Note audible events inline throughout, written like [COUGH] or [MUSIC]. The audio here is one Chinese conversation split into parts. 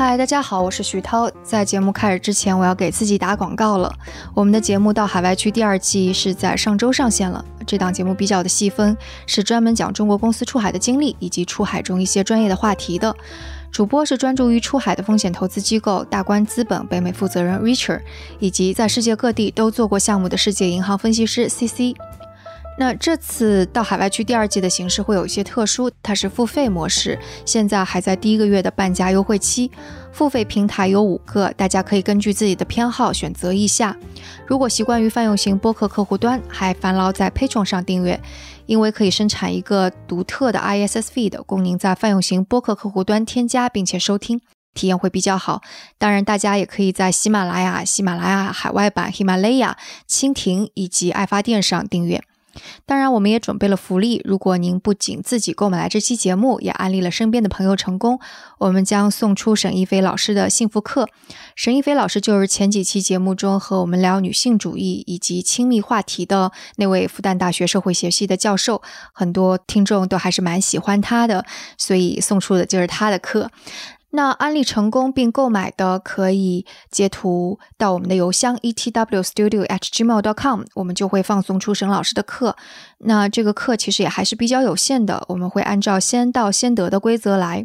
嗨，大家好，我是徐涛。在节目开始之前，我要给自己打广告了。我们的节目《到海外去》第二季是在上周上线了。这档节目比较的细分，是专门讲中国公司出海的经历以及出海中一些专业的话题的。主播是专注于出海的风险投资机构大观资本北美负责人 Richard，以及在世界各地都做过项目的世界银行分析师 CC。那这次到海外去第二季的形式会有一些特殊，它是付费模式，现在还在第一个月的半价优惠期。付费平台有五个，大家可以根据自己的偏好选择一下。如果习惯于泛用型播客客户端，还烦劳在 Patreon 上订阅，因为可以生产一个独特的 ISS feed，供您在泛用型播客客户端添加并且收听，体验会比较好。当然，大家也可以在喜马拉雅、喜马拉雅海外版、喜马拉雅、蜻蜓以及爱发电上订阅。当然，我们也准备了福利。如果您不仅自己购买了这期节目，也安利了身边的朋友成功，我们将送出沈一飞老师的幸福课。沈一飞老师就是前几期节目中和我们聊女性主义以及亲密话题的那位复旦大学社会学系的教授，很多听众都还是蛮喜欢他的，所以送出的就是他的课。那安利成功并购买的，可以截图到我们的邮箱 etwstudio@gmail.com，我们就会放送出沈老师的课。那这个课其实也还是比较有限的，我们会按照先到先得的规则来。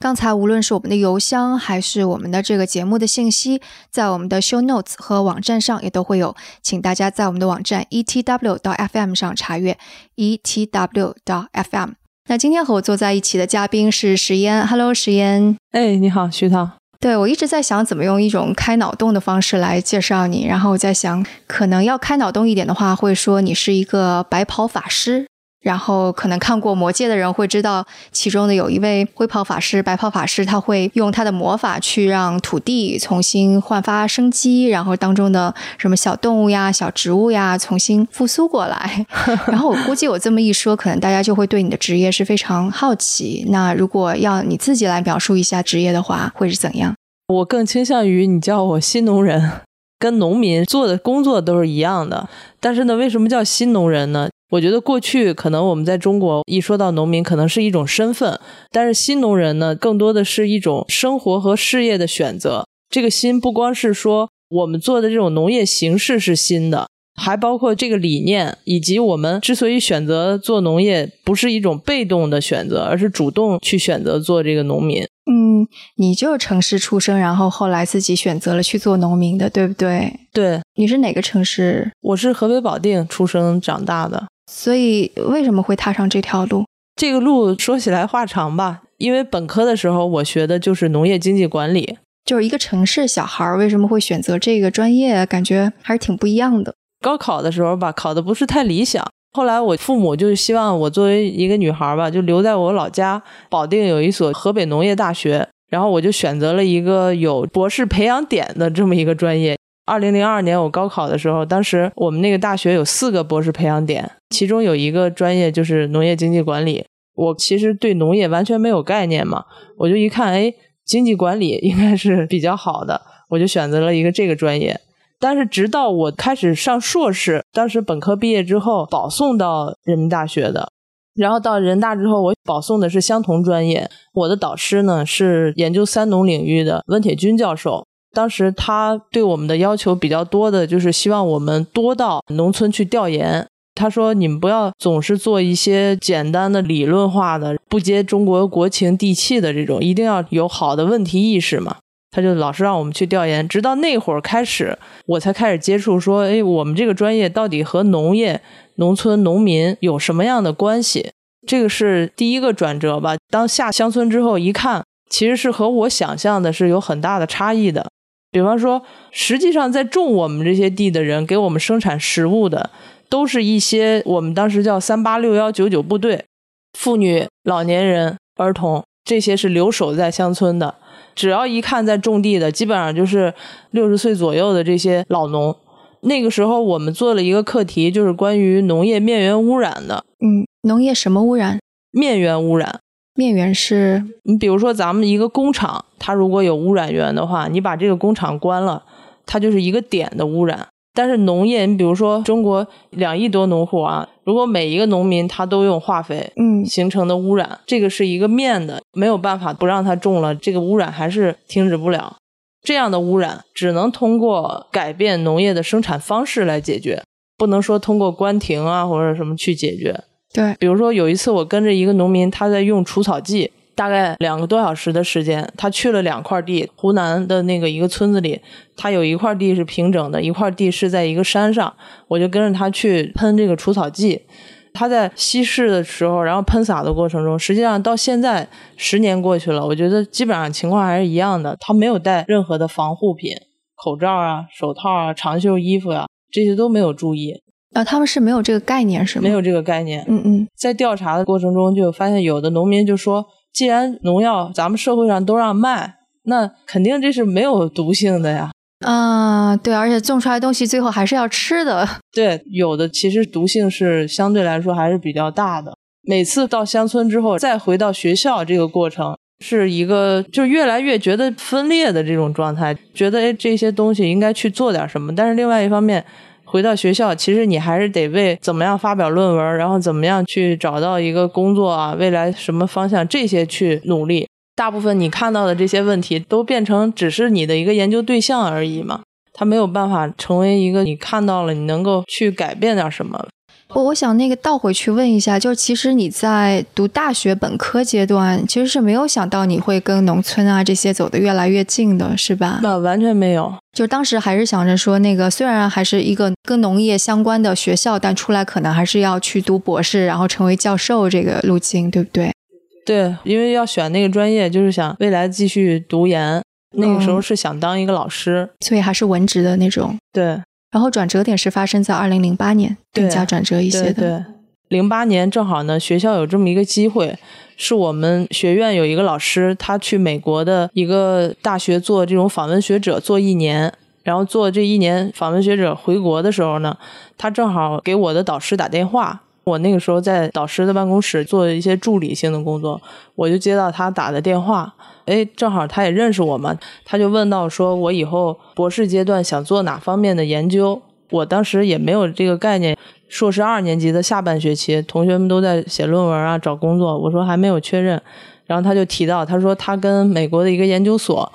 刚才无论是我们的邮箱，还是我们的这个节目的信息，在我们的 show notes 和网站上也都会有，请大家在我们的网站 etw 到 fm 上查阅 etw 到 fm。那今天和我坐在一起的嘉宾是石嫣，Hello，石嫣。哎，你好，徐涛。对我一直在想怎么用一种开脑洞的方式来介绍你，然后我在想，可能要开脑洞一点的话，会说你是一个白袍法师。然后可能看过《魔戒》的人会知道，其中的有一位灰袍法师、白袍法师，他会用他的魔法去让土地重新焕发生机，然后当中的什么小动物呀、小植物呀重新复苏过来。[LAUGHS] 然后我估计我这么一说，可能大家就会对你的职业是非常好奇。那如果要你自己来描述一下职业的话，会是怎样？我更倾向于你叫我新农人，跟农民做的工作都是一样的。但是呢，为什么叫新农人呢？我觉得过去可能我们在中国一说到农民，可能是一种身份，但是新农人呢，更多的是一种生活和事业的选择。这个新不光是说我们做的这种农业形式是新的，还包括这个理念，以及我们之所以选择做农业，不是一种被动的选择，而是主动去选择做这个农民。嗯，你就是城市出生，然后后来自己选择了去做农民的，对不对？对，你是哪个城市？我是河北保定出生长大的。所以为什么会踏上这条路？这个路说起来话长吧，因为本科的时候我学的就是农业经济管理，就是一个城市小孩为什么会选择这个专业，感觉还是挺不一样的。高考的时候吧，考的不是太理想，后来我父母就希望我作为一个女孩吧，就留在我老家保定有一所河北农业大学，然后我就选择了一个有博士培养点的这么一个专业。二零零二年我高考的时候，当时我们那个大学有四个博士培养点，其中有一个专业就是农业经济管理。我其实对农业完全没有概念嘛，我就一看，哎，经济管理应该是比较好的，我就选择了一个这个专业。但是直到我开始上硕士，当时本科毕业之后保送到人民大学的，然后到人大之后，我保送的是相同专业，我的导师呢是研究三农领域的温铁军教授。当时他对我们的要求比较多的，就是希望我们多到农村去调研。他说：“你们不要总是做一些简单的理论化的、不接中国国情地气的这种，一定要有好的问题意识嘛。”他就老是让我们去调研。直到那会儿开始，我才开始接触，说：“哎，我们这个专业到底和农业、农村、农民有什么样的关系？”这个是第一个转折吧。当下乡村之后，一看，其实是和我想象的是有很大的差异的。比方说，实际上在种我们这些地的人，给我们生产食物的，都是一些我们当时叫“三八六幺九九”部队，妇女、老年人、儿童，这些是留守在乡村的。只要一看在种地的，基本上就是六十岁左右的这些老农。那个时候，我们做了一个课题，就是关于农业面源污染的。嗯，农业什么污染？面源污染。面源是你比如说咱们一个工厂，它如果有污染源的话，你把这个工厂关了，它就是一个点的污染。但是农业，你比如说中国两亿多农户啊，如果每一个农民他都用化肥，嗯，形成的污染，这个是一个面的，没有办法不让它种了，这个污染还是停止不了。这样的污染只能通过改变农业的生产方式来解决，不能说通过关停啊或者什么去解决。对，比如说有一次我跟着一个农民，他在用除草剂。大概两个多小时的时间，他去了两块地，湖南的那个一个村子里，他有一块地是平整的，一块地是在一个山上，我就跟着他去喷这个除草剂。他在稀释的时候，然后喷洒的过程中，实际上到现在十年过去了，我觉得基本上情况还是一样的。他没有带任何的防护品，口罩啊、手套啊、长袖衣服啊，这些都没有注意。啊，他们是没有这个概念是吗？没有这个概念。嗯嗯，在调查的过程中，就发现有的农民就说。既然农药咱们社会上都让卖，那肯定这是没有毒性的呀。啊，对，而且种出来东西最后还是要吃的。对，有的其实毒性是相对来说还是比较大的。每次到乡村之后，再回到学校，这个过程是一个就越来越觉得分裂的这种状态，觉得哎这些东西应该去做点什么，但是另外一方面。回到学校，其实你还是得为怎么样发表论文，然后怎么样去找到一个工作啊，未来什么方向这些去努力。大部分你看到的这些问题，都变成只是你的一个研究对象而已嘛，它没有办法成为一个你看到了你能够去改变点什么。我我想那个倒回去问一下，就是其实你在读大学本科阶段，其实是没有想到你会跟农村啊这些走得越来越近的，是吧？那完全没有，就当时还是想着说，那个虽然还是一个跟农业相关的学校，但出来可能还是要去读博士，然后成为教授这个路径，对不对？对，因为要选那个专业，就是想未来继续读研，那个时候是想当一个老师，所以还是文职的那种。对。然后转折点是发生在二零零八年，更加转折一些的。对，零八年正好呢，学校有这么一个机会，是我们学院有一个老师，他去美国的一个大学做这种访问学者，做一年。然后做这一年访问学者回国的时候呢，他正好给我的导师打电话。我那个时候在导师的办公室做一些助理性的工作，我就接到他打的电话。哎，正好他也认识我嘛，他就问到说，我以后博士阶段想做哪方面的研究？我当时也没有这个概念。硕士二年级的下半学期，同学们都在写论文啊，找工作。我说还没有确认。然后他就提到，他说他跟美国的一个研究所，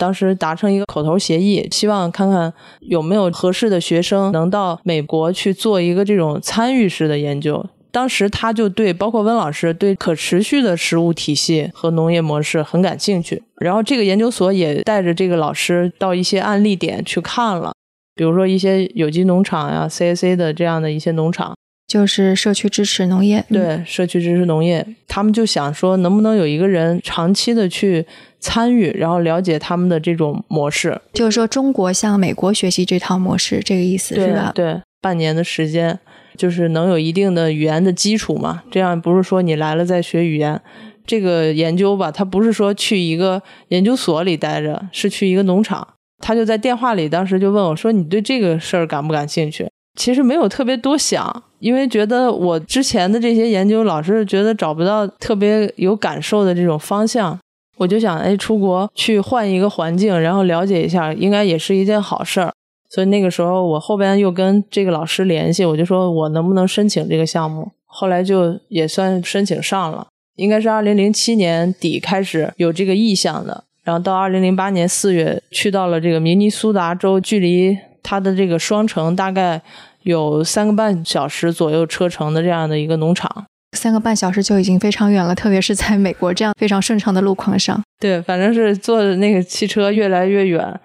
当时达成一个口头协议，希望看看有没有合适的学生能到美国去做一个这种参与式的研究。当时他就对，包括温老师对可持续的食物体系和农业模式很感兴趣。然后这个研究所也带着这个老师到一些案例点去看了，比如说一些有机农场呀、CAC 的这样的一些农场，就是社区支持农业。对，社区支持农业，他们就想说，能不能有一个人长期的去参与，然后了解他们的这种模式。就是说，中国向美国学习这套模式，这个意思是吧？对，半年的时间。就是能有一定的语言的基础嘛，这样不是说你来了再学语言，这个研究吧，他不是说去一个研究所里待着，是去一个农场。他就在电话里当时就问我说：“你对这个事儿感不感兴趣？”其实没有特别多想，因为觉得我之前的这些研究老是觉得找不到特别有感受的这种方向，我就想，哎，出国去换一个环境，然后了解一下，应该也是一件好事儿。所以那个时候，我后边又跟这个老师联系，我就说我能不能申请这个项目。后来就也算申请上了，应该是二零零七年底开始有这个意向的，然后到二零零八年四月去到了这个明尼苏达州，距离它的这个双城大概有三个半小时左右车程的这样的一个农场。三个半小时就已经非常远了，特别是在美国这样非常顺畅的路况上。对，反正是坐的那个汽车越来越远。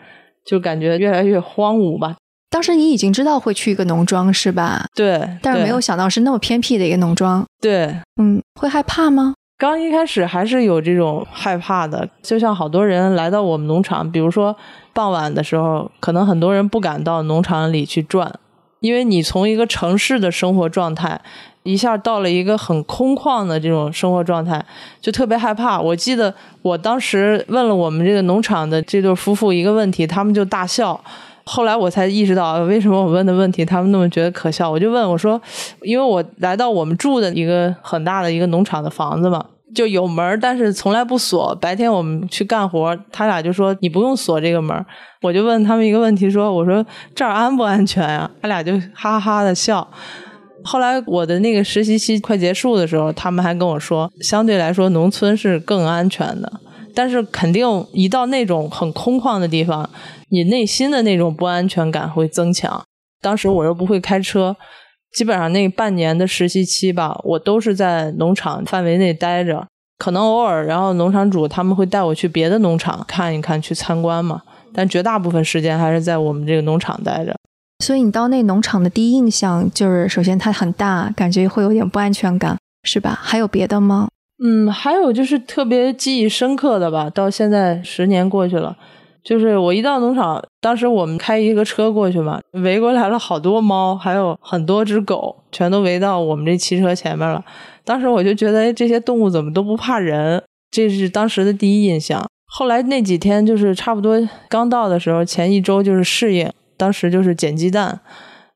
就感觉越来越荒芜吧。当时你已经知道会去一个农庄是吧？对，但是没有想到是那么偏僻的一个农庄。对，嗯，会害怕吗？刚一开始还是有这种害怕的，就像好多人来到我们农场，比如说傍晚的时候，可能很多人不敢到农场里去转，因为你从一个城市的生活状态。一下到了一个很空旷的这种生活状态，就特别害怕。我记得我当时问了我们这个农场的这对夫妇一个问题，他们就大笑。后来我才意识到，为什么我问的问题他们那么觉得可笑。我就问我说，因为我来到我们住的一个很大的一个农场的房子嘛，就有门，但是从来不锁。白天我们去干活，他俩就说你不用锁这个门。我就问他们一个问题，说我说这儿安不安全呀？他俩就哈哈的笑。后来我的那个实习期快结束的时候，他们还跟我说，相对来说农村是更安全的，但是肯定一到那种很空旷的地方，你内心的那种不安全感会增强。当时我又不会开车。基本上那半年的实习期吧，我都是在农场范围内待着，可能偶尔，然后农场主他们会带我去别的农场看一看，去参观嘛。但绝大部分时间还是在我们这个农场待着。所以你到那农场的第一印象就是，首先它很大，感觉会有点不安全感，是吧？还有别的吗？嗯，还有就是特别记忆深刻的吧，到现在十年过去了。就是我一到农场，当时我们开一个车过去嘛，围过来了好多猫，还有很多只狗，全都围到我们这汽车前面了。当时我就觉得，这些动物怎么都不怕人？这是当时的第一印象。后来那几天就是差不多刚到的时候，前一周就是适应，当时就是捡鸡蛋，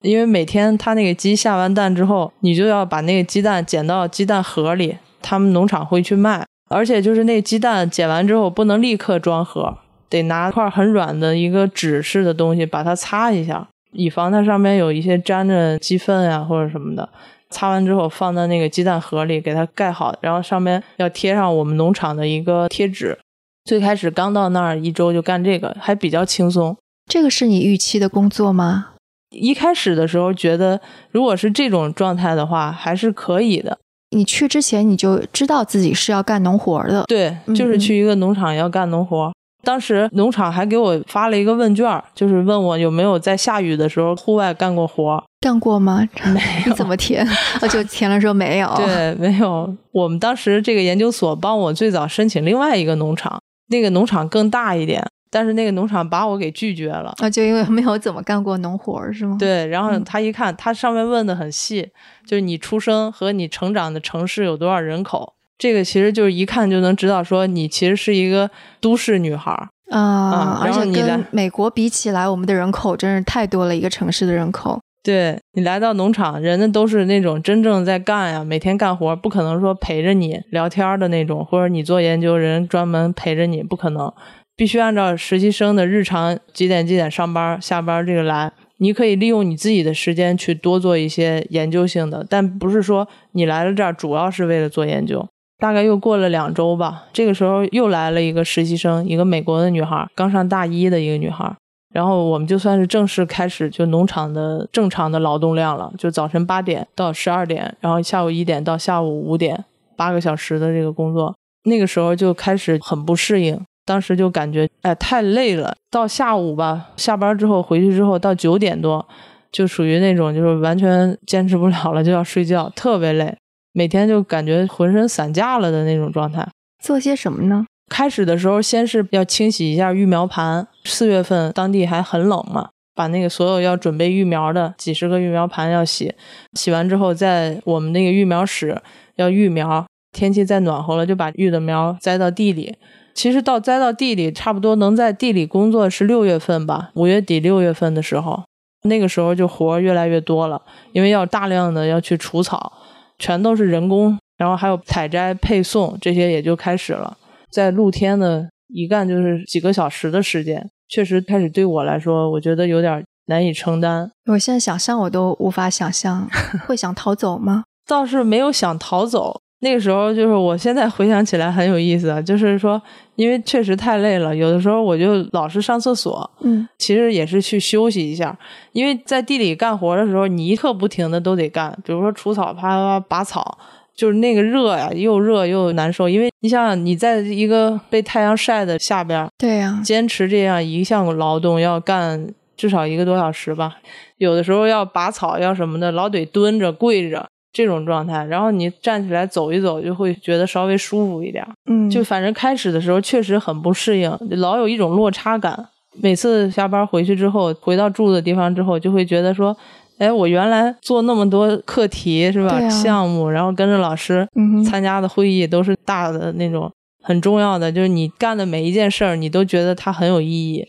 因为每天它那个鸡下完蛋之后，你就要把那个鸡蛋捡到鸡蛋盒里，他们农场会去卖，而且就是那鸡蛋捡完之后不能立刻装盒。得拿块很软的一个纸似的东西把它擦一下，以防它上面有一些沾着鸡粪啊或者什么的。擦完之后放到那个鸡蛋盒里，给它盖好，然后上面要贴上我们农场的一个贴纸。最开始刚到那儿一周就干这个，还比较轻松。这个是你预期的工作吗？一开始的时候觉得，如果是这种状态的话，还是可以的。你去之前你就知道自己是要干农活的？对，就是去一个农场要干农活。当时农场还给我发了一个问卷，就是问我有没有在下雨的时候户外干过活。干过吗？没有。怎么填？我就填了说没有。[LAUGHS] 对，没有。我们当时这个研究所帮我最早申请另外一个农场，那个农场更大一点，但是那个农场把我给拒绝了。啊，就因为没有怎么干过农活是吗？对。然后他一看，他上面问的很细，就是你出生和你成长的城市有多少人口。这个其实就是一看就能知道，说你其实是一个都市女孩儿啊，而且跟美国比起来，我们的人口真是太多了，一个城市的人口。对你来到农场，人家都是那种真正在干呀，每天干活，不可能说陪着你聊天的那种，或者你做研究，人专门陪着你，不可能，必须按照实习生的日常几点几点上班下班这个来。你可以利用你自己的时间去多做一些研究性的，但不是说你来了这儿主要是为了做研究。大概又过了两周吧，这个时候又来了一个实习生，一个美国的女孩，刚上大一的一个女孩。然后我们就算是正式开始就农场的正常的劳动量了，就早晨八点到十二点，然后下午一点到下午五点，八个小时的这个工作。那个时候就开始很不适应，当时就感觉哎太累了。到下午吧，下班之后回去之后到九点多，就属于那种就是完全坚持不了了，就要睡觉，特别累。每天就感觉浑身散架了的那种状态。做些什么呢？开始的时候，先是要清洗一下育苗盘。四月份当地还很冷嘛，把那个所有要准备育苗的几十个育苗盘要洗。洗完之后，在我们那个育苗室要育苗。天气再暖和了，就把育的苗栽到地里。其实到栽到地里，差不多能在地里工作是六月份吧，五月底六月份的时候，那个时候就活越来越多了，因为要大量的要去除草。全都是人工，然后还有采摘、配送这些也就开始了。在露天的一干就是几个小时的时间，确实开始对我来说，我觉得有点难以承担。我现在想象我都无法想象，会想逃走吗？[LAUGHS] 倒是没有想逃走。那个时候就是我现在回想起来很有意思，就是说，因为确实太累了，有的时候我就老是上厕所，嗯，其实也是去休息一下。因为在地里干活的时候，你一刻不停的都得干，比如说除草、啪啪拔草，就是那个热呀，又热又难受。因为你想想，你在一个被太阳晒的下边，对呀，坚持这样一项劳动要干至少一个多小时吧，有的时候要拔草要什么的，老得蹲着跪着。这种状态，然后你站起来走一走，就会觉得稍微舒服一点。嗯，就反正开始的时候确实很不适应，老有一种落差感。每次下班回去之后，回到住的地方之后，就会觉得说，哎，我原来做那么多课题是吧？项目，然后跟着老师参加的会议都是大的那种很重要的，就是你干的每一件事儿，你都觉得它很有意义。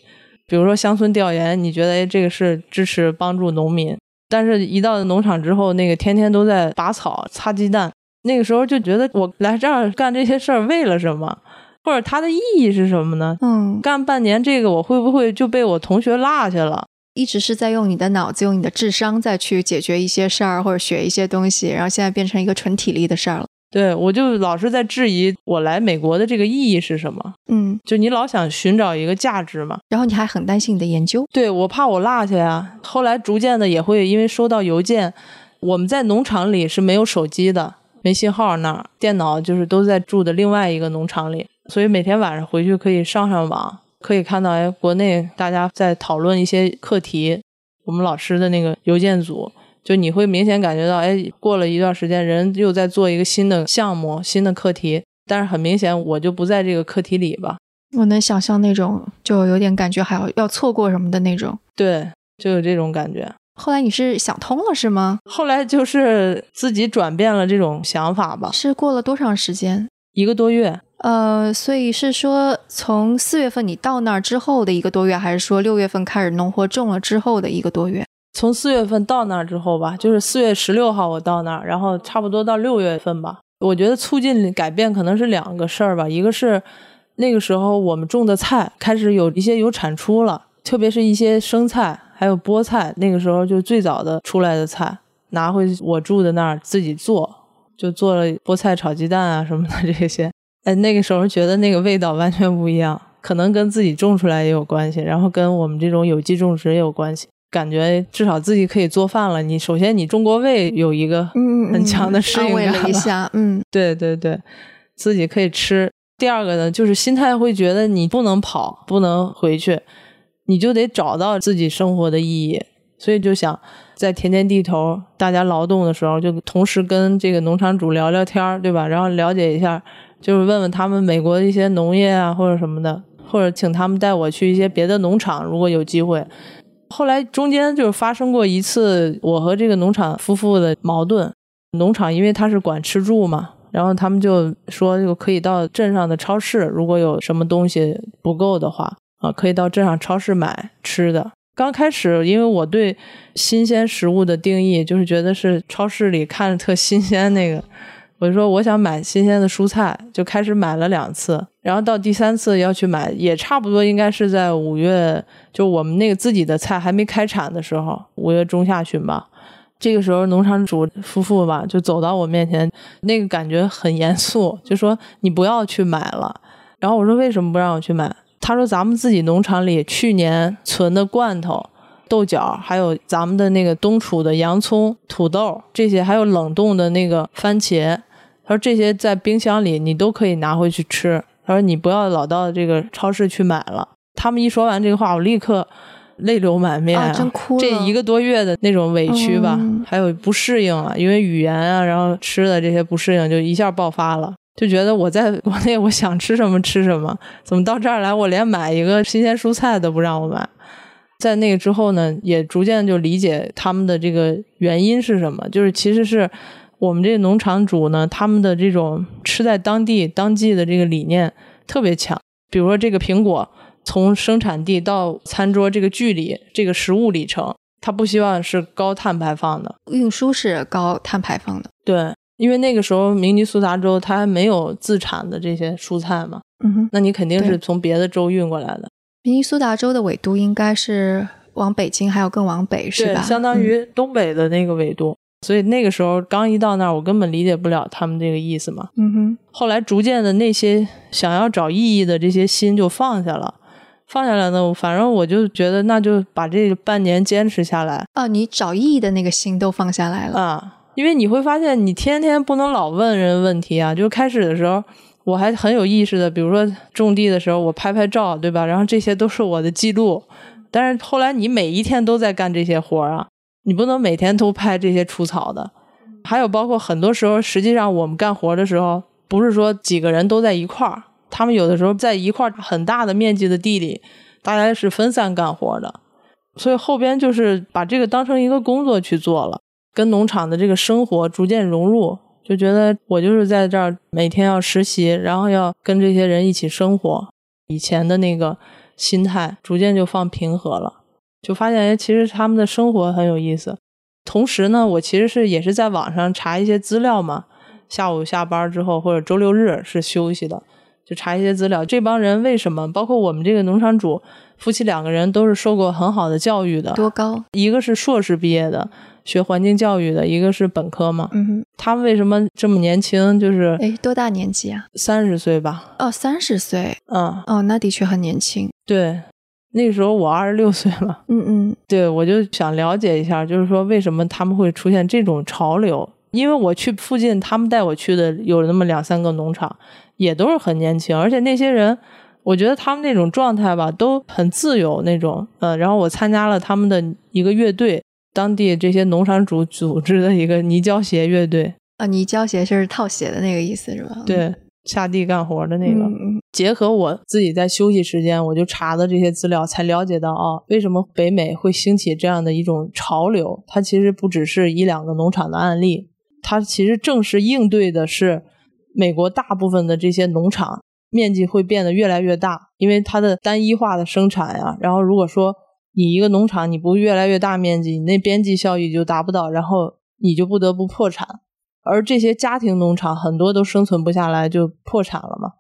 比如说乡村调研，你觉得哎，这个是支持帮助农民。但是，一到农场之后，那个天天都在拔草、擦鸡蛋，那个时候就觉得我来这儿干这些事儿为了什么，或者它的意义是什么呢？嗯，干半年这个，我会不会就被我同学落下了？一直是在用你的脑子、用你的智商再去解决一些事儿或者学一些东西，然后现在变成一个纯体力的事儿了。对，我就老是在质疑我来美国的这个意义是什么。嗯，就你老想寻找一个价值嘛，然后你还很担心你的研究。对我怕我落下呀。后来逐渐的也会因为收到邮件，我们在农场里是没有手机的，没信号那儿，电脑就是都在住的另外一个农场里，所以每天晚上回去可以上上网，可以看到哎国内大家在讨论一些课题，我们老师的那个邮件组。就你会明显感觉到，哎，过了一段时间，人又在做一个新的项目、新的课题，但是很明显我就不在这个课题里吧。我能想象那种，就有点感觉还要要错过什么的那种。对，就有这种感觉。后来你是想通了是吗？后来就是自己转变了这种想法吧。是过了多长时间？一个多月。呃，所以是说从四月份你到那儿之后的一个多月，还是说六月份开始农活种了之后的一个多月？从四月份到那儿之后吧，就是四月十六号我到那儿，然后差不多到六月份吧。我觉得促进改变可能是两个事儿吧，一个是那个时候我们种的菜开始有一些有产出了，特别是一些生菜还有菠菜，那个时候就最早的出来的菜，拿回我住的那儿自己做，就做了菠菜炒鸡蛋啊什么的这些。哎，那个时候觉得那个味道完全不一样，可能跟自己种出来也有关系，然后跟我们这种有机种植也有关系。感觉至少自己可以做饭了。你首先你中国胃有一个很强的适应感了一下，嗯，[LAUGHS] 对对对，自己可以吃。第二个呢，就是心态会觉得你不能跑，不能回去，你就得找到自己生活的意义。所以就想在田间地头大家劳动的时候，就同时跟这个农场主聊聊天，对吧？然后了解一下，就是问问他们美国的一些农业啊或者什么的，或者请他们带我去一些别的农场，如果有机会。后来中间就是发生过一次我和这个农场夫妇的矛盾，农场因为他是管吃住嘛，然后他们就说就可以到镇上的超市，如果有什么东西不够的话啊，可以到镇上超市买吃的。刚开始因为我对新鲜食物的定义就是觉得是超市里看着特新鲜那个。我就说我想买新鲜的蔬菜，就开始买了两次，然后到第三次要去买，也差不多应该是在五月，就我们那个自己的菜还没开产的时候，五月中下旬吧。这个时候农场主夫妇吧就走到我面前，那个感觉很严肃，就说你不要去买了。然后我说为什么不让我去买？他说咱们自己农场里去年存的罐头、豆角，还有咱们的那个冬储的洋葱、土豆这些，还有冷冻的那个番茄。他说这些在冰箱里你都可以拿回去吃。他说你不要老到这个超市去买了。他们一说完这个话，我立刻泪流满面啊，真哭这一个多月的那种委屈吧，还有不适应啊，因为语言啊，然后吃的这些不适应，就一下爆发了。就觉得我在国内我想吃什么吃什么，怎么到这儿来我连买一个新鲜蔬菜都不让我买？在那个之后呢，也逐渐就理解他们的这个原因是什么，就是其实是。我们这农场主呢，他们的这种吃在当地当季的这个理念特别强。比如说，这个苹果从生产地到餐桌这个距离，这个食物里程，他不希望是高碳排放的。运输是高碳排放的。对，因为那个时候明尼苏达州它还没有自产的这些蔬菜嘛。嗯哼。那你肯定是从别的州运过来的。明尼苏达州的纬度应该是往北京还有更往北，是吧？相当于东北的那个纬度。所以那个时候刚一到那儿，我根本理解不了他们这个意思嘛。嗯哼。后来逐渐的那些想要找意义的这些心就放下了，放下来呢，反正我就觉得那就把这半年坚持下来。啊，你找意义的那个心都放下来了啊！因为你会发现，你天天不能老问人问题啊。就开始的时候，我还很有意识的，比如说种地的时候，我拍拍照，对吧？然后这些都是我的记录。但是后来你每一天都在干这些活儿啊。你不能每天都拍这些除草的，还有包括很多时候，实际上我们干活的时候，不是说几个人都在一块儿，他们有的时候在一块儿很大的面积的地里，大家是分散干活的，所以后边就是把这个当成一个工作去做了，跟农场的这个生活逐渐融入，就觉得我就是在这儿每天要实习，然后要跟这些人一起生活，以前的那个心态逐渐就放平和了。就发现，哎，其实他们的生活很有意思。同时呢，我其实是也是在网上查一些资料嘛，下午下班之后或者周六日是休息的，就查一些资料。这帮人为什么？包括我们这个农场主夫妻两个人都是受过很好的教育的，多高？一个是硕士毕业的，学环境教育的，一个是本科嘛。嗯哼，他们为什么这么年轻？就是哎，多大年纪啊？三十岁吧。哦，三十岁。嗯，哦，那的确很年轻。对，那个时候我二十六岁了。嗯嗯，对，我就想了解一下，就是说为什么他们会出现这种潮流？因为我去附近，他们带我去的有那么两三个农场，也都是很年轻，而且那些人，我觉得他们那种状态吧，都很自由那种。呃，然后我参加了他们的一个乐队，当地这些农场主组织的一个泥胶鞋乐队。啊，泥胶鞋是套鞋的那个意思是吧？对，下地干活的那个。结合我自己在休息时间，我就查的这些资料，才了解到啊，为什么北美会兴起这样的一种潮流？它其实不只是一两个农场的案例，它其实正是应对的是美国大部分的这些农场面积会变得越来越大，因为它的单一化的生产呀。然后如果说你一个农场你不越来越大面积，你那边际效益就达不到，然后你就不得不破产。而这些家庭农场很多都生存不下来，就破产了嘛。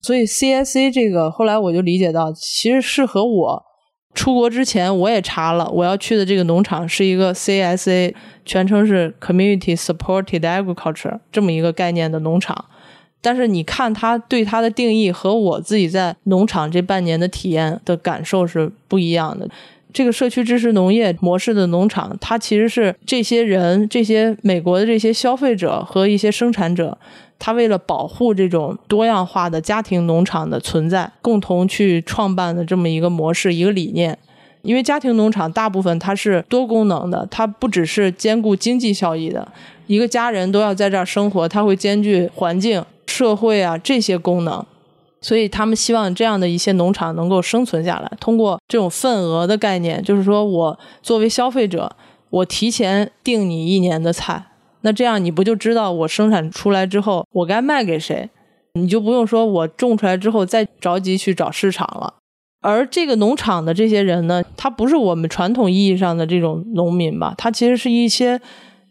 所以 CSA 这个后来我就理解到，其实适合我出国之前我也查了，我要去的这个农场是一个 CSA，全称是 Community Supported Agriculture 这么一个概念的农场。但是你看它对它的定义和我自己在农场这半年的体验的感受是不一样的。这个社区支持农业模式的农场，它其实是这些人、这些美国的这些消费者和一些生产者，他为了保护这种多样化的家庭农场的存在，共同去创办的这么一个模式、一个理念。因为家庭农场大部分它是多功能的，它不只是兼顾经济效益的，一个家人都要在这儿生活，它会兼具环境、社会啊这些功能。所以他们希望这样的一些农场能够生存下来，通过这种份额的概念，就是说我作为消费者，我提前订你一年的菜，那这样你不就知道我生产出来之后我该卖给谁，你就不用说我种出来之后再着急去找市场了。而这个农场的这些人呢，他不是我们传统意义上的这种农民吧，他其实是一些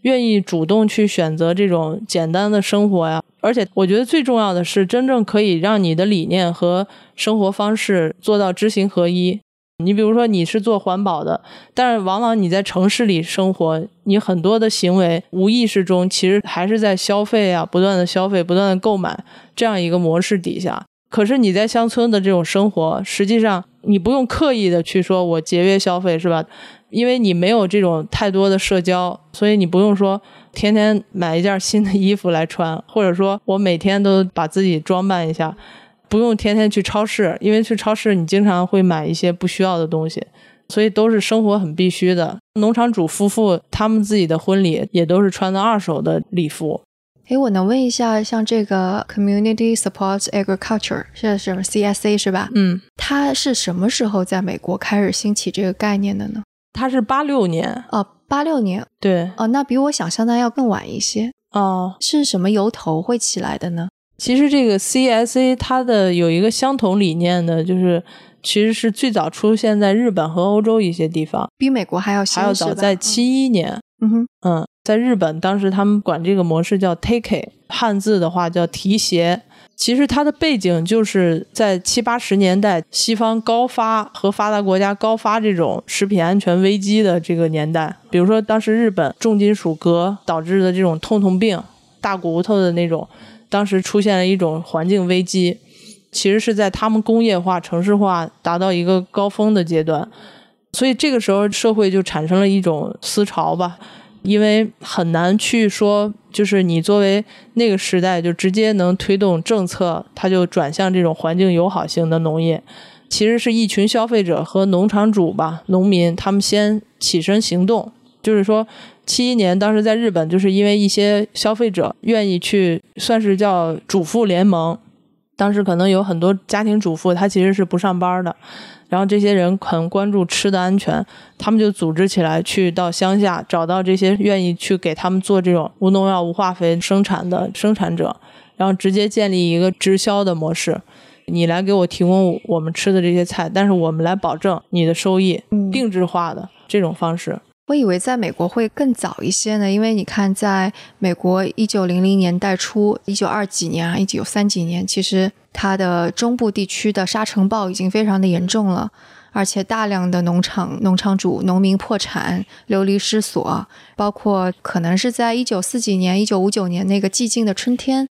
愿意主动去选择这种简单的生活呀。而且我觉得最重要的是，真正可以让你的理念和生活方式做到知行合一。你比如说，你是做环保的，但是往往你在城市里生活，你很多的行为无意识中其实还是在消费啊，不断的消费，不断的购买这样一个模式底下。可是你在乡村的这种生活，实际上你不用刻意的去说我节约消费，是吧？因为你没有这种太多的社交，所以你不用说天天买一件新的衣服来穿，或者说我每天都把自己装扮一下，不用天天去超市，因为去超市你经常会买一些不需要的东西，所以都是生活很必须的。农场主夫妇他们自己的婚礼也都是穿的二手的礼服。诶，我能问一下，像这个 Community Supports Agriculture 是什么 CSA 是吧？嗯，它是什么时候在美国开始兴起这个概念的呢？它是八六年，哦，八六年，对，哦，那比我想象的要更晚一些。哦，是什么由头会起来的呢？其实这个 CSA 它的有一个相同理念的，就是其实是最早出现在日本和欧洲一些地方，比美国还要新，还要早在七一年。嗯哼，嗯，在日本当时他们管这个模式叫 take，汉字的话叫提携。其实它的背景就是在七八十年代，西方高发和发达国家高发这种食品安全危机的这个年代。比如说，当时日本重金属镉导致的这种痛痛病、大骨头的那种，当时出现了一种环境危机。其实是在他们工业化、城市化达到一个高峰的阶段，所以这个时候社会就产生了一种思潮吧。因为很难去说，就是你作为那个时代就直接能推动政策，它就转向这种环境友好性的农业。其实是一群消费者和农场主吧，农民他们先起身行动。就是说，七一年当时在日本，就是因为一些消费者愿意去，算是叫主妇联盟。当时可能有很多家庭主妇，她其实是不上班的。然后这些人很关注吃的安全，他们就组织起来去到乡下找到这些愿意去给他们做这种无农药、无化肥生产的生产者，然后直接建立一个直销的模式。你来给我提供我们吃的这些菜，但是我们来保证你的收益，定制化的这种方式。我以为在美国会更早一些呢，因为你看，在美国一九零零年代初，一九二几年啊，一九三几年，其实它的中部地区的沙尘暴已经非常的严重了，而且大量的农场、农场主、农民破产、流离失所，包括可能是在一九四几年、一九五九年那个寂静的春天，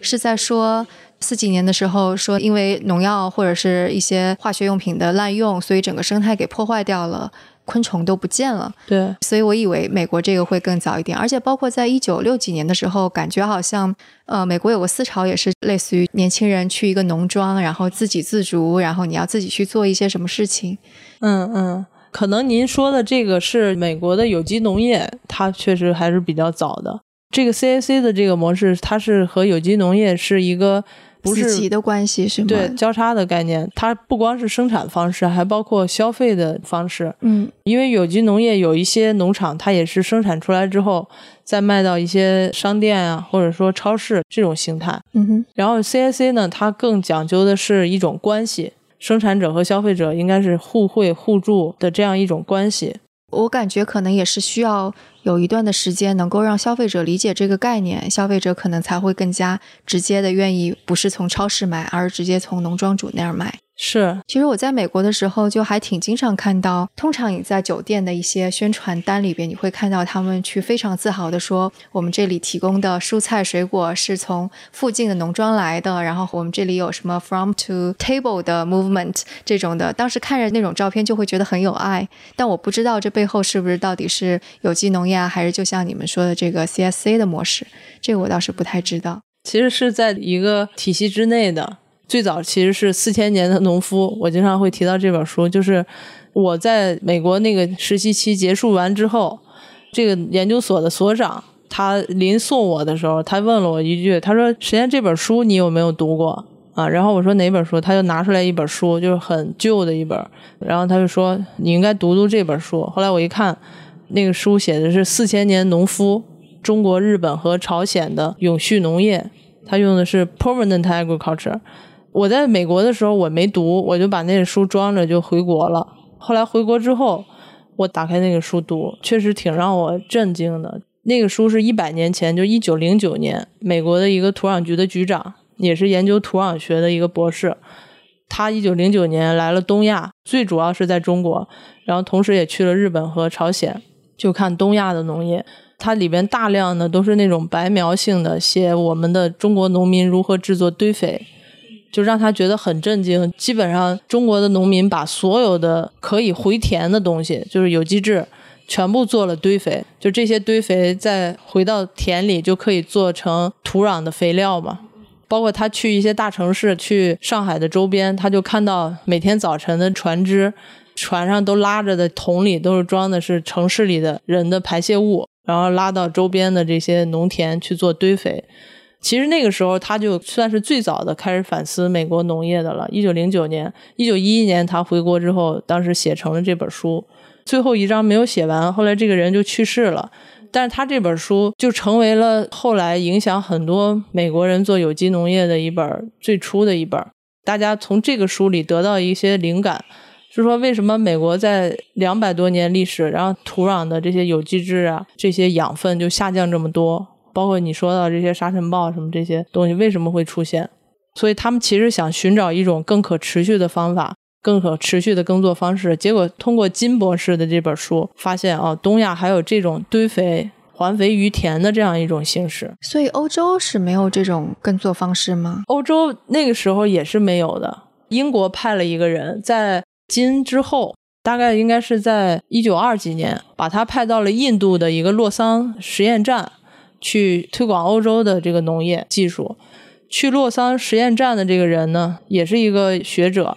是在说四几年的时候，说因为农药或者是一些化学用品的滥用，所以整个生态给破坏掉了。昆虫都不见了，对，所以我以为美国这个会更早一点，而且包括在一九六几年的时候，感觉好像呃，美国有个思潮也是类似于年轻人去一个农庄，然后自给自足，然后你要自己去做一些什么事情。嗯嗯，可能您说的这个是美国的有机农业，它确实还是比较早的。这个 CAC 的这个模式，它是和有机农业是一个。不是的关系是吗？对，交叉的概念，它不光是生产方式，还包括消费的方式。嗯，因为有机农业有一些农场，它也是生产出来之后再卖到一些商店啊，或者说超市这种形态。嗯哼。然后 CIC 呢，它更讲究的是一种关系，生产者和消费者应该是互惠互助的这样一种关系。我感觉可能也是需要有一段的时间，能够让消费者理解这个概念，消费者可能才会更加直接的愿意，不是从超市买，而是直接从农庄主那儿买。是，其实我在美国的时候就还挺经常看到，通常你在酒店的一些宣传单里边，你会看到他们去非常自豪的说，我们这里提供的蔬菜水果是从附近的农庄来的，然后我们这里有什么 from to table 的 movement 这种的。当时看着那种照片就会觉得很有爱，但我不知道这背后是不是到底是有机农业啊，还是就像你们说的这个 CSC 的模式，这个我倒是不太知道。其实是在一个体系之内的。最早其实是四千年的农夫，我经常会提到这本书。就是我在美国那个实习期结束完之后，这个研究所的所长他临送我的时候，他问了我一句，他说：“实验这本书你有没有读过啊？”然后我说：“哪本书？”他就拿出来一本书，就是很旧的一本。然后他就说：“你应该读读这本书。”后来我一看，那个书写的是四千年农夫中国、日本和朝鲜的永续农业，他用的是 permanent agriculture。我在美国的时候我没读，我就把那个书装着就回国了。后来回国之后，我打开那个书读，确实挺让我震惊的。那个书是一百年前，就一九零九年，美国的一个土壤局的局长，也是研究土壤学的一个博士。他一九零九年来了东亚，最主要是在中国，然后同时也去了日本和朝鲜，就看东亚的农业。它里边大量的都是那种白描性的，写我们的中国农民如何制作堆肥。就让他觉得很震惊。基本上，中国的农民把所有的可以回填的东西，就是有机质，全部做了堆肥。就这些堆肥再回到田里，就可以做成土壤的肥料嘛。包括他去一些大城市，去上海的周边，他就看到每天早晨的船只，船上都拉着的桶里都是装的是城市里的人的排泄物，然后拉到周边的这些农田去做堆肥。其实那个时候，他就算是最早的开始反思美国农业的了。一九零九年、一九一一年，他回国之后，当时写成了这本书。最后一章没有写完，后来这个人就去世了。但是他这本书就成为了后来影响很多美国人做有机农业的一本最初的一本。大家从这个书里得到一些灵感，是说为什么美国在两百多年历史，然后土壤的这些有机质啊、这些养分就下降这么多。包括你说到这些沙尘暴什么这些东西为什么会出现？所以他们其实想寻找一种更可持续的方法，更可持续的耕作方式。结果通过金博士的这本书，发现哦，东亚还有这种堆肥、还肥于田的这样一种形式。所以欧洲是没有这种耕作方式吗？欧洲那个时候也是没有的。英国派了一个人在金之后，大概应该是在一九二几年，把他派到了印度的一个洛桑实验站。去推广欧洲的这个农业技术，去洛桑实验站的这个人呢，也是一个学者，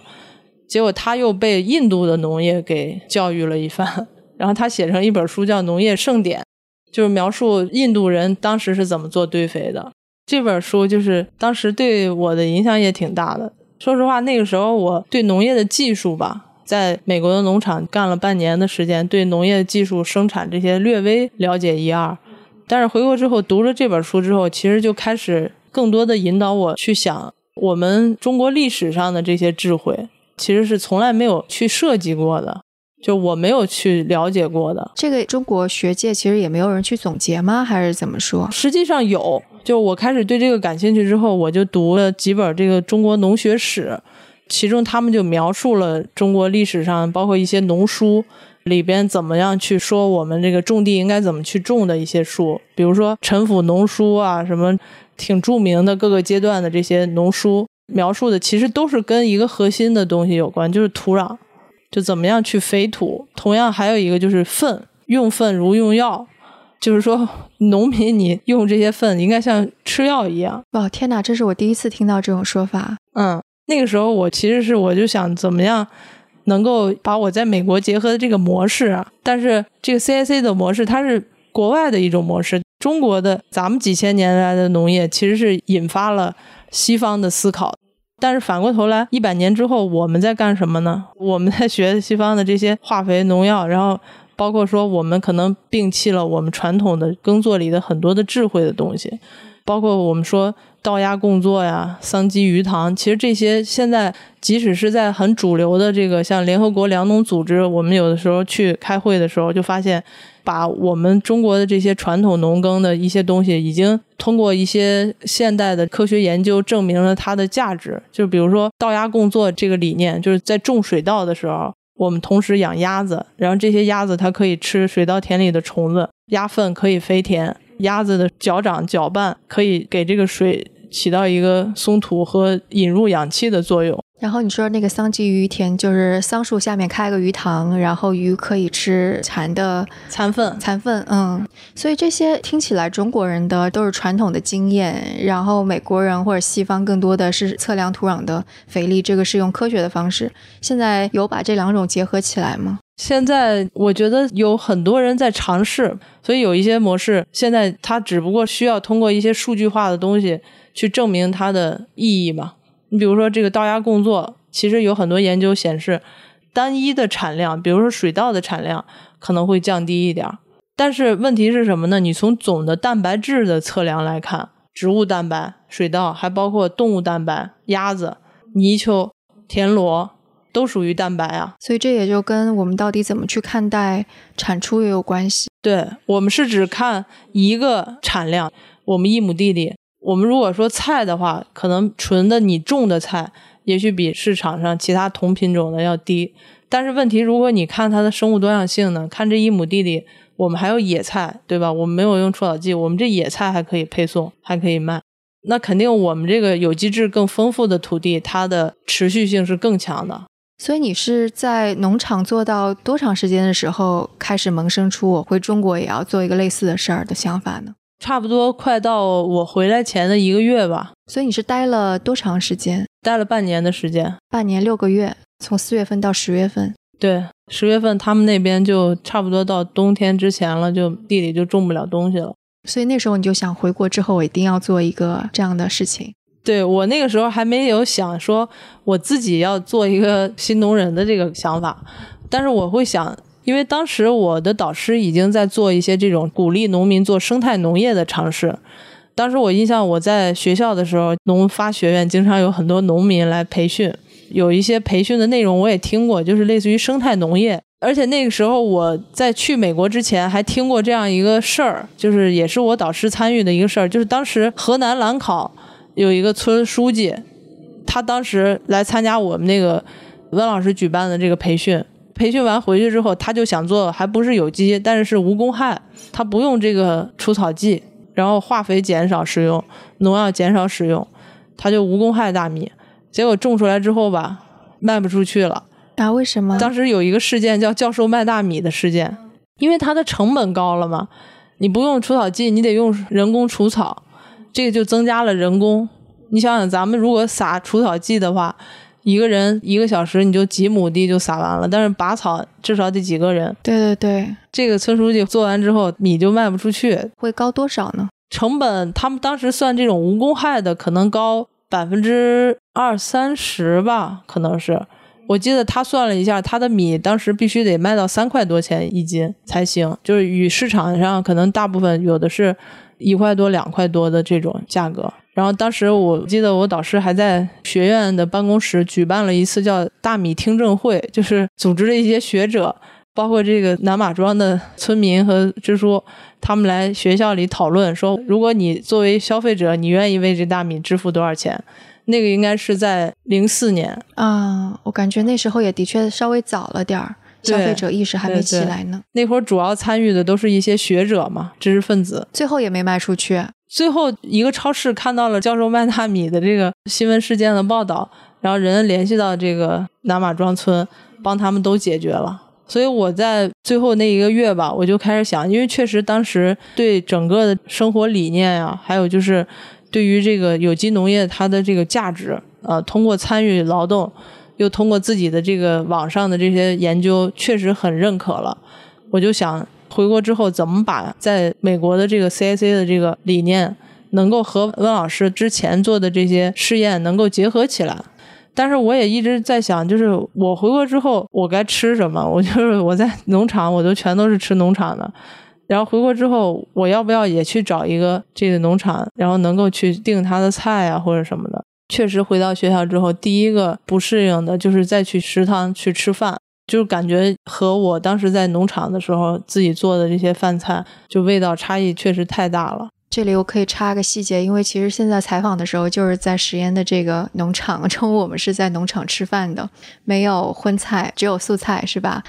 结果他又被印度的农业给教育了一番，[LAUGHS] 然后他写成一本书叫《农业盛典》，就是描述印度人当时是怎么做堆肥的。这本书就是当时对我的影响也挺大的。说实话，那个时候我对农业的技术吧，在美国的农场干了半年的时间，对农业技术、生产这些略微了解一二。但是回国之后读了这本书之后，其实就开始更多的引导我去想，我们中国历史上的这些智慧，其实是从来没有去涉及过的。就我没有去了解过的。这个中国学界其实也没有人去总结吗？还是怎么说？实际上有，就我开始对这个感兴趣之后，我就读了几本这个中国农学史，其中他们就描述了中国历史上包括一些农书里边怎么样去说我们这个种地应该怎么去种的一些书，比如说《陈腐农书》啊，什么挺著名的各个阶段的这些农书，描述的其实都是跟一个核心的东西有关，就是土壤。就怎么样去肥土？同样还有一个就是粪，用粪如用药，就是说农民你用这些粪应该像吃药一样。哇，天哪，这是我第一次听到这种说法。嗯，那个时候我其实是我就想怎么样能够把我在美国结合的这个模式啊，但是这个 CIC 的模式它是国外的一种模式，中国的咱们几千年来的农业其实是引发了西方的思考。但是反过头来，一百年之后，我们在干什么呢？[LAUGHS] 我们在学西方的这些化肥、农药，然后包括说我们可能摒弃了我们传统的耕作里的很多的智慧的东西，包括我们说稻压共作呀、桑基鱼塘，其实这些现在即使是在很主流的这个像联合国粮农组织，我们有的时候去开会的时候就发现。把我们中国的这些传统农耕的一些东西，已经通过一些现代的科学研究证明了它的价值。就比如说稻压共作这个理念，就是在种水稻的时候，我们同时养鸭子，然后这些鸭子它可以吃水稻田里的虫子，鸭粪可以肥田，鸭子的脚掌搅拌可以给这个水起到一个松土和引入氧气的作用。然后你说那个桑基鱼田，就是桑树下面开个鱼塘，然后鱼可以吃蚕的蚕粪，蚕粪，嗯，所以这些听起来中国人的都是传统的经验，然后美国人或者西方更多的是测量土壤的肥力，这个是用科学的方式。现在有把这两种结合起来吗？现在我觉得有很多人在尝试，所以有一些模式现在它只不过需要通过一些数据化的东西去证明它的意义嘛。你比如说这个稻压共作，其实有很多研究显示，单一的产量，比如说水稻的产量可能会降低一点儿。但是问题是什么呢？你从总的蛋白质的测量来看，植物蛋白、水稻还包括动物蛋白，鸭子、泥鳅、田螺都属于蛋白啊。所以这也就跟我们到底怎么去看待产出也有关系。对我们是只看一个产量，我们一亩地里。我们如果说菜的话，可能纯的你种的菜，也许比市场上其他同品种的要低。但是问题，如果你看它的生物多样性呢？看这一亩地里，我们还有野菜，对吧？我们没有用除草剂，我们这野菜还可以配送，还可以卖。那肯定我们这个有机质更丰富的土地，它的持续性是更强的。所以你是在农场做到多长时间的时候，开始萌生出我回中国也要做一个类似的事儿的想法呢？差不多快到我回来前的一个月吧，所以你是待了多长时间？待了半年的时间，半年六个月，从四月份到十月份。对，十月份他们那边就差不多到冬天之前了，就地里就种不了东西了。所以那时候你就想回国之后我一定要做一个这样的事情。对我那个时候还没有想说我自己要做一个新农人的这个想法，但是我会想。因为当时我的导师已经在做一些这种鼓励农民做生态农业的尝试。当时我印象，我在学校的时候，农发学院经常有很多农民来培训，有一些培训的内容我也听过，就是类似于生态农业。而且那个时候我在去美国之前还听过这样一个事儿，就是也是我导师参与的一个事儿，就是当时河南兰考有一个村书记，他当时来参加我们那个温老师举办的这个培训。培训完回去之后，他就想做，还不是有机，但是是无公害，他不用这个除草剂，然后化肥减少使用，农药减少使用，他就无公害大米。结果种出来之后吧，卖不出去了。啊？为什么？当时有一个事件叫“教授卖大米”的事件，因为它的成本高了嘛，你不用除草剂，你得用人工除草，这个就增加了人工。你想想，咱们如果撒除草剂的话。一个人一个小时你就几亩地就撒完了，但是拔草至少得几个人。对对对，这个村书记做完之后，米就卖不出去，会高多少呢？成本他们当时算这种无公害的，可能高百分之二三十吧，可能是。我记得他算了一下，他的米当时必须得卖到三块多钱一斤才行，就是与市场上可能大部分有的是一块多、两块多的这种价格。然后当时我记得我导师还在学院的办公室举办了一次叫“大米听证会”，就是组织了一些学者，包括这个南马庄的村民和支书，他们来学校里讨论说，如果你作为消费者，你愿意为这大米支付多少钱？那个应该是在零四年啊，我感觉那时候也的确稍微早了点儿，消费者意识还没起来呢。那会儿主要参与的都是一些学者嘛，知识分子，最后也没卖出去。最后一个超市看到了教授卖大米的这个新闻事件的报道，然后人联系到这个南马庄村，帮他们都解决了。所以我在最后那一个月吧，我就开始想，因为确实当时对整个的生活理念呀，还有就是对于这个有机农业它的这个价值，呃，通过参与劳动，又通过自己的这个网上的这些研究，确实很认可了。我就想。回国之后，怎么把在美国的这个 CIC 的这个理念，能够和温老师之前做的这些试验能够结合起来？但是我也一直在想，就是我回国之后，我该吃什么？[LAUGHS] 我就是我在农场，我都全都是吃农场的。然后回国之后，我要不要也去找一个这个农场，然后能够去订他的菜啊，或者什么的？确实，回到学校之后，第一个不适应的就是再去食堂去吃饭。就是感觉和我当时在农场的时候自己做的这些饭菜，就味道差异确实太大了。这里我可以插个细节，因为其实现在采访的时候就是在实验的这个农场，中我们是在农场吃饭的，没有荤菜，只有素菜，是吧？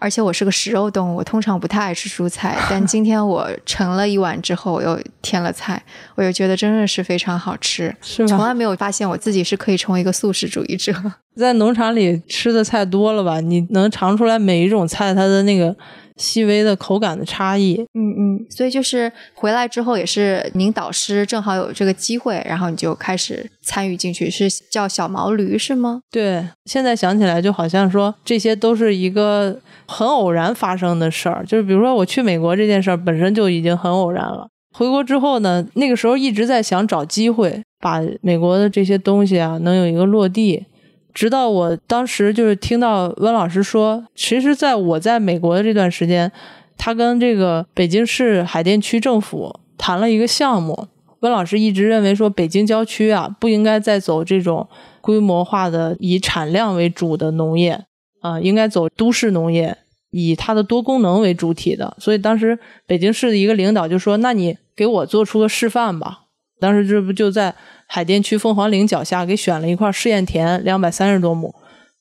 而且我是个食肉动物，我通常不太爱吃蔬菜，但今天我盛了一碗之后，我又添了菜，我又觉得真的是非常好吃，是从来没有发现我自己是可以成为一个素食主义者。在农场里吃的菜多了吧？你能尝出来每一种菜它的那个。细微的口感的差异，嗯嗯，所以就是回来之后也是您导师正好有这个机会，然后你就开始参与进去，是叫小毛驴是吗？对，现在想起来就好像说这些都是一个很偶然发生的事儿，就是比如说我去美国这件事儿本身就已经很偶然了。回国之后呢，那个时候一直在想找机会把美国的这些东西啊能有一个落地。直到我当时就是听到温老师说，其实在我在美国的这段时间，他跟这个北京市海淀区政府谈了一个项目。温老师一直认为说，北京郊区啊不应该再走这种规模化的以产量为主的农业啊，应该走都市农业，以它的多功能为主体的。所以当时北京市的一个领导就说：“那你给我做出个示范吧。”当时这不就在。海淀区凤凰岭脚下给选了一块试验田，两百三十多亩。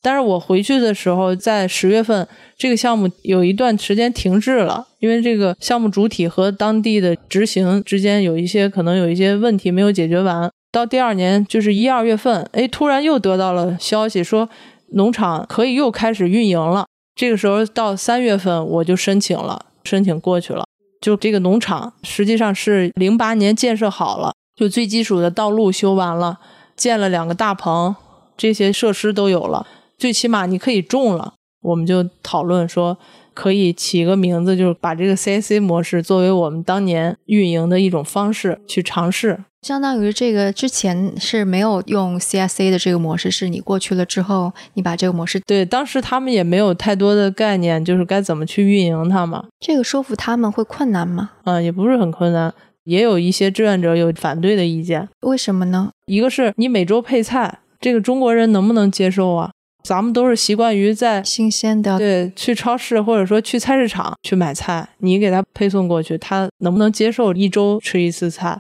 但是我回去的时候，在十月份，这个项目有一段时间停滞了，因为这个项目主体和当地的执行之间有一些可能有一些问题没有解决完。到第二年，就是一二月份，哎，突然又得到了消息，说农场可以又开始运营了。这个时候到三月份，我就申请了，申请过去了。就这个农场实际上是零八年建设好了。就最基础的道路修完了，建了两个大棚，这些设施都有了，最起码你可以种了。我们就讨论说，可以起个名字，就是把这个 CIC 模式作为我们当年运营的一种方式去尝试。相当于这个之前是没有用 CIC 的这个模式，是你过去了之后，你把这个模式对，当时他们也没有太多的概念，就是该怎么去运营它嘛。这个说服他们会困难吗？嗯，也不是很困难。也有一些志愿者有反对的意见，为什么呢？一个是你每周配菜，这个中国人能不能接受啊？咱们都是习惯于在新鲜的，对，去超市或者说去菜市场去买菜，你给他配送过去，他能不能接受一周吃一次菜？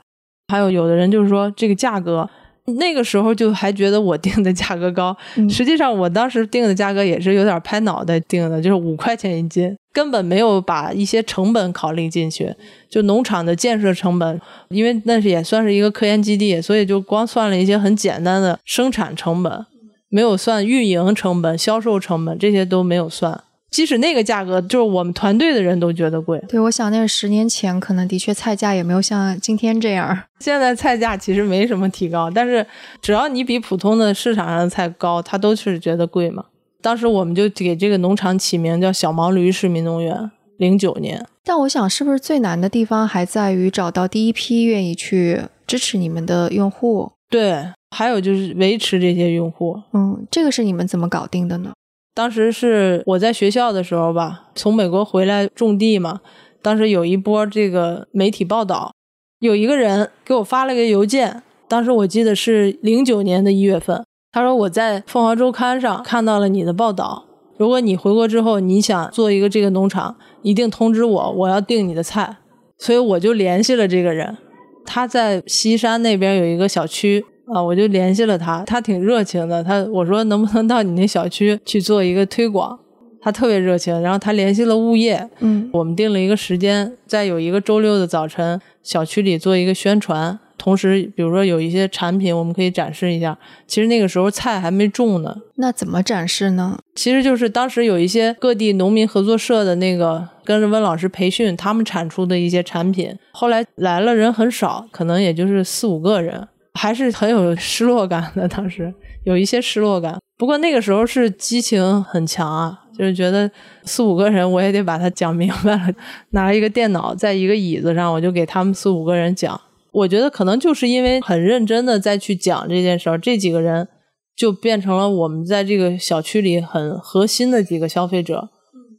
还有有的人就是说这个价格。那个时候就还觉得我定的价格高，[LAUGHS] 实际上我当时定的价格也是有点拍脑袋定的，就是五块钱一斤，根本没有把一些成本考虑进去。就农场的建设成本，因为那是也算是一个科研基地，所以就光算了一些很简单的生产成本，没有算运营成本、销售成本，这些都没有算。即使那个价格，就是我们团队的人都觉得贵。对，我想那是十年前，可能的确菜价也没有像今天这样。现在菜价其实没什么提高，但是只要你比普通的市场上的菜高，他都是觉得贵嘛。当时我们就给这个农场起名叫“小毛驴市民农园”。零九年，但我想是不是最难的地方还在于找到第一批愿意去支持你们的用户？对，还有就是维持这些用户。嗯，这个是你们怎么搞定的呢？当时是我在学校的时候吧，从美国回来种地嘛。当时有一波这个媒体报道，有一个人给我发了个邮件，当时我记得是零九年的一月份，他说我在凤凰周刊上看到了你的报道，如果你回国之后你想做一个这个农场，一定通知我，我要订你的菜。所以我就联系了这个人，他在西山那边有一个小区啊，我就联系了他，他挺热情的，他我说能不能到你那小区去做一个推广，他特别热情，然后他联系了物业，嗯，我们定了一个时间，在有一个周六的早晨，小区里做一个宣传。同时，比如说有一些产品，我们可以展示一下。其实那个时候菜还没种呢，那怎么展示呢？其实就是当时有一些各地农民合作社的那个跟着温老师培训，他们产出的一些产品。后来来了人很少，可能也就是四五个人，还是很有失落感的。当时有一些失落感，不过那个时候是激情很强啊，就是觉得四五个人我也得把它讲明白了。拿了一个电脑，在一个椅子上，我就给他们四五个人讲。我觉得可能就是因为很认真的在去讲这件事儿，这几个人就变成了我们在这个小区里很核心的几个消费者，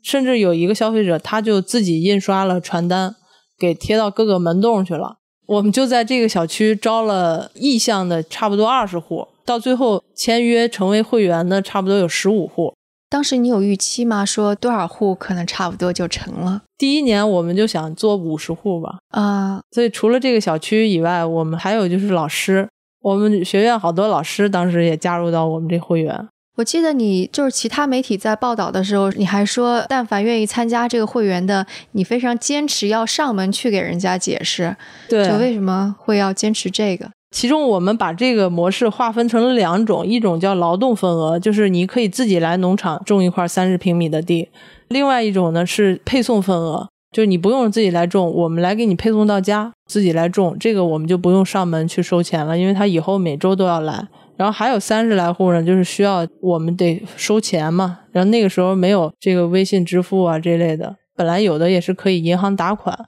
甚至有一个消费者他就自己印刷了传单，给贴到各个门洞去了。我们就在这个小区招了意向的差不多二十户，到最后签约成为会员的差不多有十五户。当时你有预期吗？说多少户可能差不多就成了？第一年我们就想做五十户吧，啊，所以除了这个小区以外，我们还有就是老师，我们学院好多老师当时也加入到我们这会员。我记得你就是其他媒体在报道的时候，你还说，但凡愿意参加这个会员的，你非常坚持要上门去给人家解释，对，就为什么会要坚持这个？其中我们把这个模式划分成了两种，一种叫劳动份额，就是你可以自己来农场种一块三十平米的地；另外一种呢是配送份额，就是你不用自己来种，我们来给你配送到家，自己来种，这个我们就不用上门去收钱了，因为他以后每周都要来。然后还有三十来户呢，就是需要我们得收钱嘛，然后那个时候没有这个微信支付啊这类的，本来有的也是可以银行打款，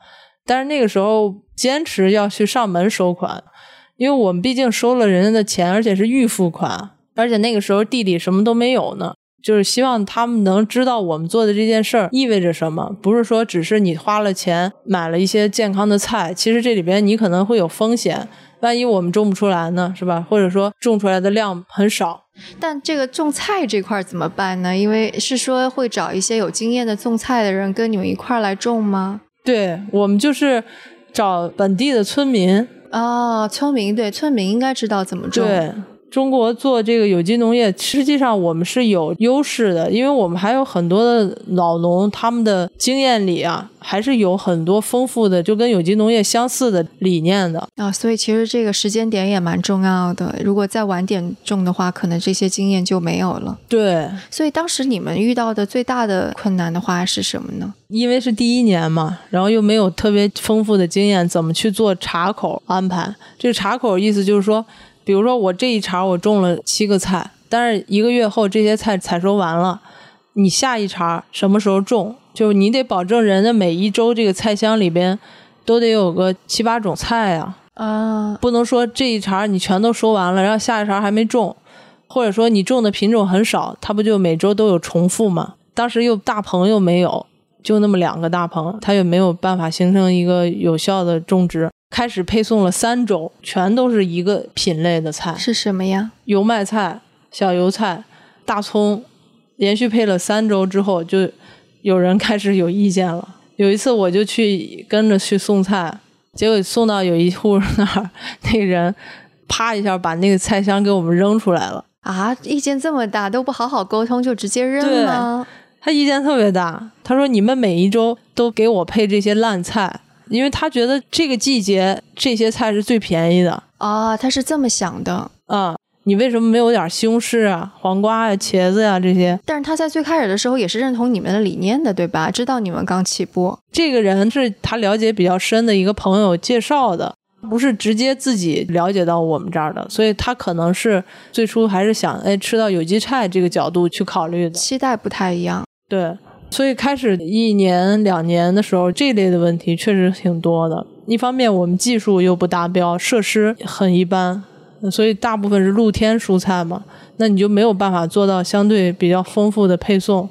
但是那个时候坚持要去上门收款。因为我们毕竟收了人家的钱，而且是预付款，而且那个时候地里什么都没有呢，就是希望他们能知道我们做的这件事儿意味着什么，不是说只是你花了钱买了一些健康的菜，其实这里边你可能会有风险，万一我们种不出来呢，是吧？或者说种出来的量很少。但这个种菜这块怎么办呢？因为是说会找一些有经验的种菜的人跟你们一块儿来种吗？对我们就是找本地的村民。哦，村民对村民应该知道怎么种。对中国做这个有机农业，实际上我们是有优势的，因为我们还有很多的老农，他们的经验里啊，还是有很多丰富的，就跟有机农业相似的理念的啊。所以其实这个时间点也蛮重要的，如果再晚点种的话，可能这些经验就没有了。对，所以当时你们遇到的最大的困难的话是什么呢？因为是第一年嘛，然后又没有特别丰富的经验，怎么去做茬口安排？这个茬口意思就是说。比如说，我这一茬我种了七个菜，但是一个月后这些菜采收完了，你下一茬什么时候种？就是你得保证人的每一周这个菜箱里边都得有个七八种菜啊啊，不能说这一茬你全都收完了，然后下一茬还没种，或者说你种的品种很少，它不就每周都有重复吗？当时又大棚又没有，就那么两个大棚，它也没有办法形成一个有效的种植。开始配送了三周，全都是一个品类的菜，是什么呀？油麦菜、小油菜、大葱，连续配了三周之后，就有人开始有意见了。有一次我就去跟着去送菜，结果送到有一户那儿，那个人啪一下把那个菜箱给我们扔出来了。啊，意见这么大，都不好好沟通就直接扔了？他意见特别大，他说：“你们每一周都给我配这些烂菜。”因为他觉得这个季节这些菜是最便宜的啊，他是这么想的啊。你为什么没有点西红柿啊、黄瓜呀、茄子呀这些？但是他在最开始的时候也是认同你们的理念的，对吧？知道你们刚起步。这个人是他了解比较深的一个朋友介绍的，不是直接自己了解到我们这儿的，所以他可能是最初还是想哎吃到有机菜这个角度去考虑的，期待不太一样。对。所以开始一年两年的时候，这类的问题确实挺多的。一方面我们技术又不达标，设施很一般，所以大部分是露天蔬菜嘛，那你就没有办法做到相对比较丰富的配送。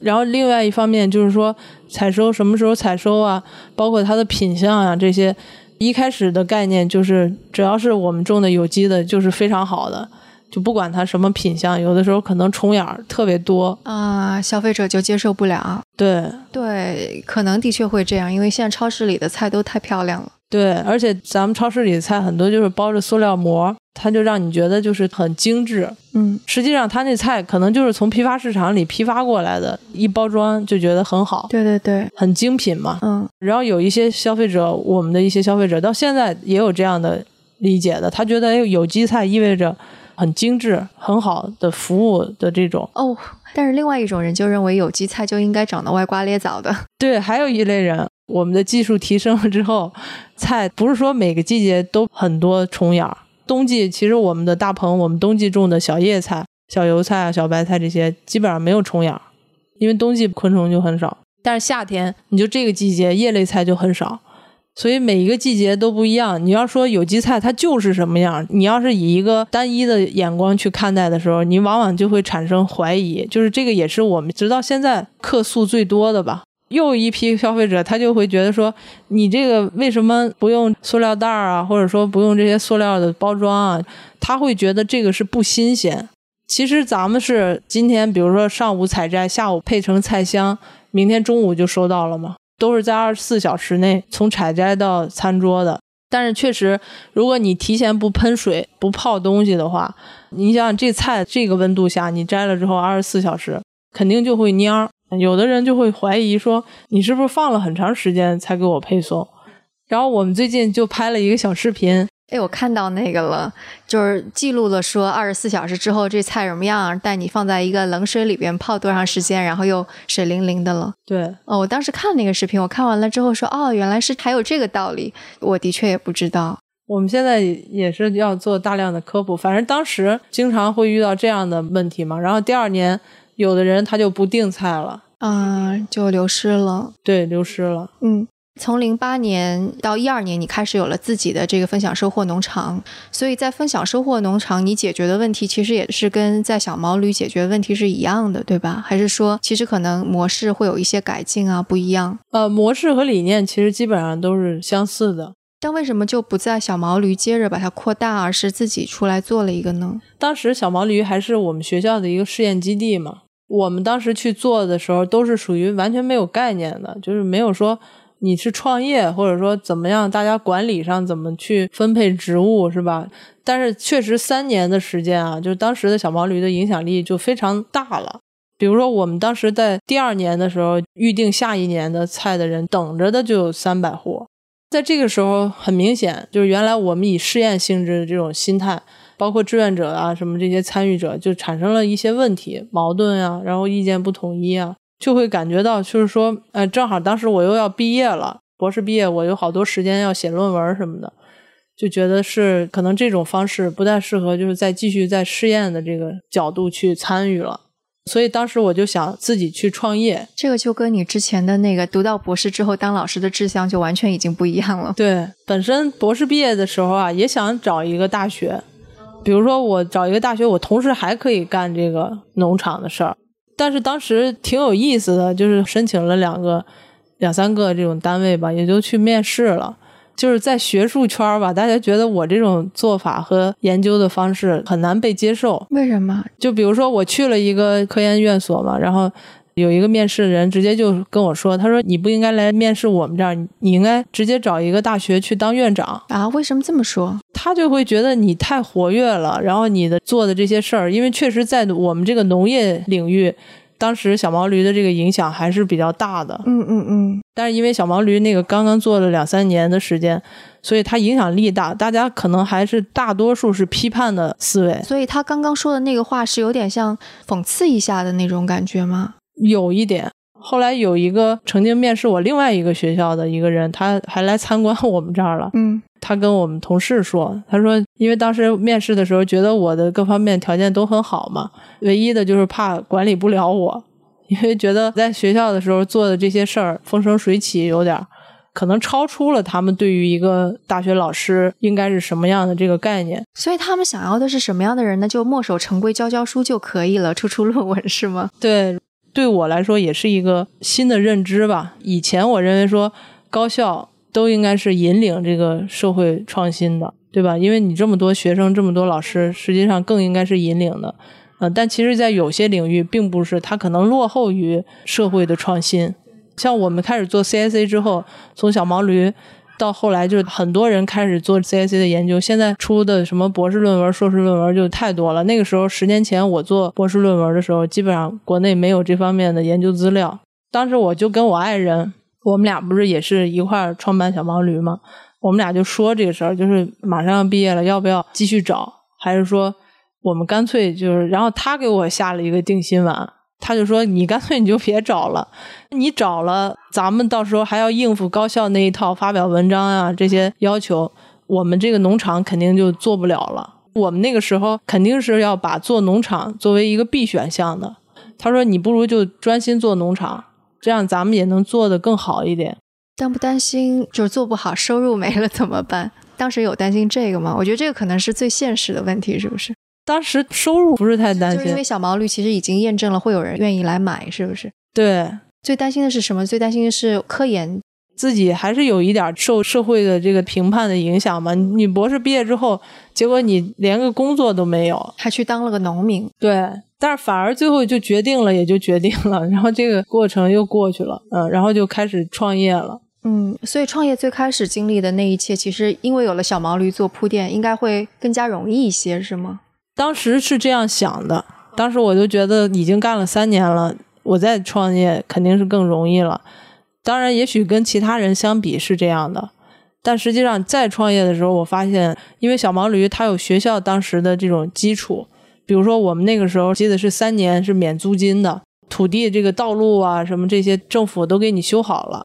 然后另外一方面就是说，采收什么时候采收啊，包括它的品相啊这些，一开始的概念就是，只要是我们种的有机的，就是非常好的，就不管它什么品相，有的时候可能虫眼儿特别多。啊、消费者就接受不了。对对，可能的确会这样，因为现在超市里的菜都太漂亮了。对，而且咱们超市里的菜很多就是包着塑料膜，它就让你觉得就是很精致。嗯，实际上，它那菜可能就是从批发市场里批发过来的，一包装就觉得很好，对对对，很精品嘛。嗯，然后有一些消费者，我们的一些消费者到现在也有这样的理解的，他觉得哎有机菜意味着很精致、很好的服务的这种。哦，但是另外一种人就认为有机菜就应该长得歪瓜裂枣的。[LAUGHS] 对，还有一类人，我们的技术提升了之后，菜不是说每个季节都很多虫眼儿。冬季其实我们的大棚，我们冬季种的小叶菜、小油菜啊、小白菜这些，基本上没有虫眼儿，因为冬季昆虫就很少。但是夏天，你就这个季节叶类菜就很少，所以每一个季节都不一样。你要说有机菜它就是什么样，你要是以一个单一的眼光去看待的时候，你往往就会产生怀疑。就是这个也是我们直到现在客诉最多的吧。又一批消费者，他就会觉得说，你这个为什么不用塑料袋儿啊，或者说不用这些塑料的包装啊？他会觉得这个是不新鲜。其实咱们是今天，比如说上午采摘，下午配成菜箱，明天中午就收到了嘛，都是在二十四小时内从采摘到餐桌的。但是确实，如果你提前不喷水、不泡东西的话，你想想这菜这个温度下，你摘了之后二十四小时肯定就会蔫儿。有的人就会怀疑说，你是不是放了很长时间才给我配送？然后我们最近就拍了一个小视频，哎，我看到那个了，就是记录了说二十四小时之后这菜什么样，带你放在一个冷水里边泡多长时间，然后又水灵灵的了。对，哦，我当时看那个视频，我看完了之后说，哦，原来是还有这个道理，我的确也不知道。我们现在也是要做大量的科普，反正当时经常会遇到这样的问题嘛。然后第二年，有的人他就不订菜了，嗯，就流失了。对，流失了。嗯，从零八年到一二年，你开始有了自己的这个分享收获农场，所以在分享收获农场，你解决的问题其实也是跟在小毛驴解决的问题是一样的，对吧？还是说其实可能模式会有一些改进啊，不一样？呃，模式和理念其实基本上都是相似的。但为什么就不在小毛驴接着把它扩大，而是自己出来做了一个呢？当时小毛驴还是我们学校的一个试验基地嘛，我们当时去做的时候都是属于完全没有概念的，就是没有说你是创业或者说怎么样，大家管理上怎么去分配职务是吧？但是确实三年的时间啊，就是当时的小毛驴的影响力就非常大了。比如说，我们当时在第二年的时候预定下一年的菜的人，等着的就有三百户。在这个时候，很明显就是原来我们以试验性质的这种心态，包括志愿者啊什么这些参与者，就产生了一些问题、矛盾啊，然后意见不统一啊，就会感觉到就是说，呃，正好当时我又要毕业了，博士毕业，我有好多时间要写论文什么的，就觉得是可能这种方式不太适合，就是再继续在试验的这个角度去参与了。所以当时我就想自己去创业，这个就跟你之前的那个读到博士之后当老师的志向就完全已经不一样了。对，本身博士毕业的时候啊，也想找一个大学，比如说我找一个大学，我同时还可以干这个农场的事儿。但是当时挺有意思的，就是申请了两个、两三个这种单位吧，也就去面试了。就是在学术圈儿吧，大家觉得我这种做法和研究的方式很难被接受。为什么？就比如说我去了一个科研院所嘛，然后有一个面试的人直接就跟我说，他说你不应该来面试我们这儿，你应该直接找一个大学去当院长。啊？为什么这么说？他就会觉得你太活跃了，然后你的做的这些事儿，因为确实在我们这个农业领域，当时小毛驴的这个影响还是比较大的。嗯嗯嗯，但是因为小毛驴那个刚刚做了两三年的时间，所以它影响力大，大家可能还是大多数是批判的思维，所以他刚刚说的那个话是有点像讽刺一下的那种感觉吗？有一点。后来有一个曾经面试我另外一个学校的一个人，他还来参观我们这儿了。嗯，他跟我们同事说，他说因为当时面试的时候觉得我的各方面条件都很好嘛，唯一的就是怕管理不了我，[LAUGHS] 因为觉得在学校的时候做的这些事儿风生水起，有点儿可能超出了他们对于一个大学老师应该是什么样的这个概念。所以他们想要的是什么样的人呢？就墨守成规，教教书就可以了，出出论文是吗？对，对我来说也是一个新的认知吧。以前我认为说高校都应该是引领这个社会创新的，对吧？因为你这么多学生，这么多老师，实际上更应该是引领的。呃，但其实，在有些领域，并不是，它可能落后于社会的创新。像我们开始做 CSA 之后，从小毛驴到后来，就是很多人开始做 CSA 的研究。现在出的什么博士论文、硕士论文就太多了。那个时候，十年前我做博士论文的时候，基本上国内没有这方面的研究资料。当时我就跟我爱人，我们俩不是也是一块儿创办小毛驴吗？我们俩就说这个事儿，就是马上要毕业了，要不要继续找，还是说？我们干脆就是，然后他给我下了一个定心丸，他就说：“你干脆你就别找了，你找了，咱们到时候还要应付高校那一套发表文章啊这些要求，我们这个农场肯定就做不了了。我们那个时候肯定是要把做农场作为一个必选项的。”他说：“你不如就专心做农场，这样咱们也能做得更好一点。”担不担心就是做不好，收入没了怎么办？当时有担心这个吗？我觉得这个可能是最现实的问题，是不是？当时收入不是太担心，因为小毛驴其实已经验证了会有人愿意来买，是不是？对，最担心的是什么？最担心的是科研，自己还是有一点受社会的这个评判的影响嘛。你博士毕业之后，结果你连个工作都没有，还去当了个农民。对，但是反而最后就决定了，也就决定了，[LAUGHS] 然后这个过程又过去了，嗯，然后就开始创业了。嗯，所以创业最开始经历的那一切，其实因为有了小毛驴做铺垫，应该会更加容易一些，是吗？当时是这样想的，当时我就觉得已经干了三年了，我再创业肯定是更容易了。当然，也许跟其他人相比是这样的，但实际上再创业的时候，我发现，因为小毛驴它有学校当时的这种基础，比如说我们那个时候记得是三年是免租金的，土地这个道路啊什么这些政府都给你修好了，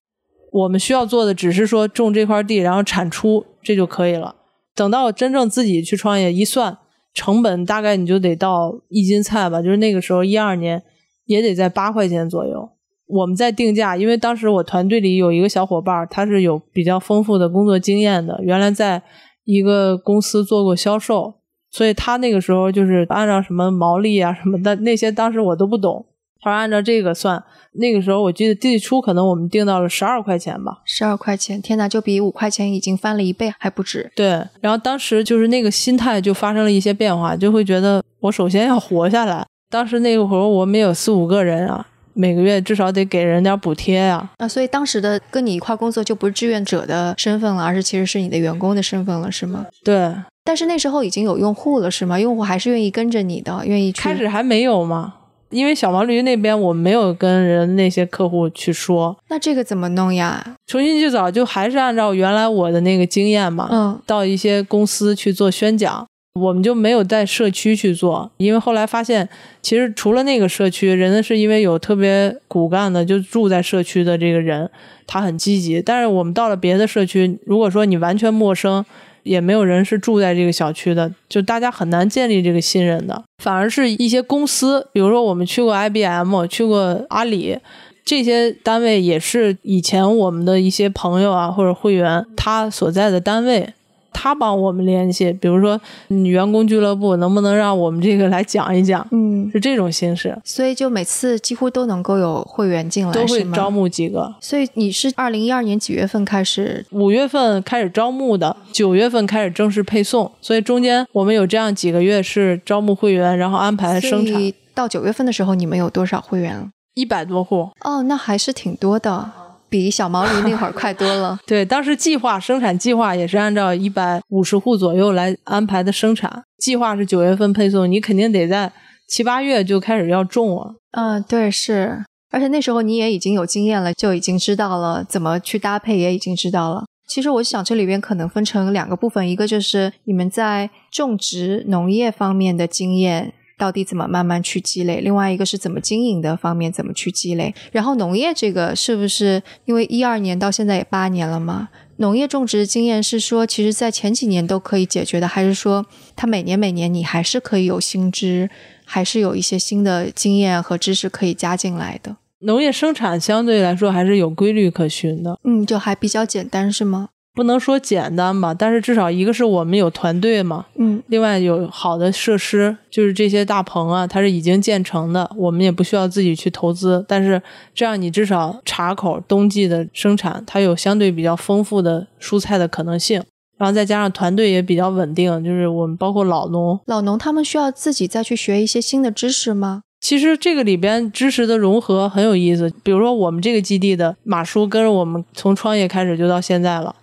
我们需要做的只是说种这块地，然后产出这就可以了。等到真正自己去创业一算。成本大概你就得到一斤菜吧，就是那个时候一二年也得在八块钱左右。我们在定价，因为当时我团队里有一个小伙伴，他是有比较丰富的工作经验的，原来在一个公司做过销售，所以他那个时候就是按照什么毛利啊什么的那些，当时我都不懂。他说按照这个算，那个时候我记得最初可能我们定到了十二块钱吧。十二块钱，天哪，就比五块钱已经翻了一倍还不止。对，然后当时就是那个心态就发生了一些变化，就会觉得我首先要活下来。当时那个会儿我们有四五个人啊，每个月至少得给人点补贴呀。啊，所以当时的跟你一块工作就不是志愿者的身份了，而是其实是你的员工的身份了，是吗？对。但是那时候已经有用户了，是吗？用户还是愿意跟着你的，愿意去。开始还没有吗？因为小毛驴那边我没有跟人那些客户去说，那这个怎么弄呀？重新去找，就还是按照原来我的那个经验嘛，嗯，到一些公司去做宣讲，我们就没有在社区去做，因为后来发现，其实除了那个社区，人呢是因为有特别骨干的，就住在社区的这个人，他很积极，但是我们到了别的社区，如果说你完全陌生。也没有人是住在这个小区的，就大家很难建立这个信任的。反而是一些公司，比如说我们去过 IBM，去过阿里，这些单位也是以前我们的一些朋友啊或者会员他所在的单位。他帮我们联系，比如说员工俱乐部，能不能让我们这个来讲一讲？嗯，是这种形式。所以就每次几乎都能够有会员进来，都会招募几个。所以你是二零一二年几月份开始？五月份开始招募的，九月份开始正式配送。所以中间我们有这样几个月是招募会员，然后安排生产。到九月份的时候，你们有多少会员？一百多户。哦，那还是挺多的。比小毛驴那会儿快多了。[LAUGHS] 对，当时计划生产计划也是按照一百五十户左右来安排的生产。计划是九月份配送，你肯定得在七八月就开始要种了。嗯，对，是。而且那时候你也已经有经验了，就已经知道了怎么去搭配，也已经知道了。其实我想这里边可能分成两个部分，一个就是你们在种植农业方面的经验。到底怎么慢慢去积累？另外一个是怎么经营的方面怎么去积累？然后农业这个是不是因为一二年到现在也八年了嘛？农业种植的经验是说，其实在前几年都可以解决的，还是说它每年每年你还是可以有新知，还是有一些新的经验和知识可以加进来的？农业生产相对来说还是有规律可循的，嗯，就还比较简单是吗？不能说简单吧，但是至少一个是我们有团队嘛，嗯，另外有好的设施，就是这些大棚啊，它是已经建成的，我们也不需要自己去投资。但是这样你至少茶口冬季的生产，它有相对比较丰富的蔬菜的可能性，然后再加上团队也比较稳定，就是我们包括老农，老农他们需要自己再去学一些新的知识吗？其实这个里边知识的融合很有意思。比如说我们这个基地的马叔跟着我们从创业开始就到现在了。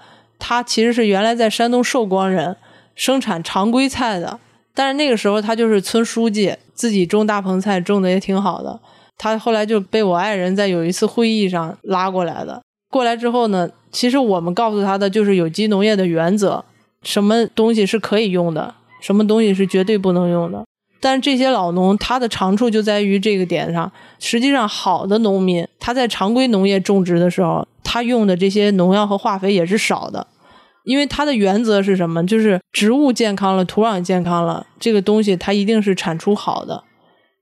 他其实是原来在山东寿光人，生产常规菜的，但是那个时候他就是村书记，自己种大棚菜种的也挺好的。他后来就被我爱人在有一次会议上拉过来的。过来之后呢，其实我们告诉他的就是有机农业的原则，什么东西是可以用的，什么东西是绝对不能用的。但这些老农他的长处就在于这个点上。实际上，好的农民他在常规农业种植的时候，他用的这些农药和化肥也是少的。因为它的原则是什么？就是植物健康了，土壤健康了，这个东西它一定是产出好的。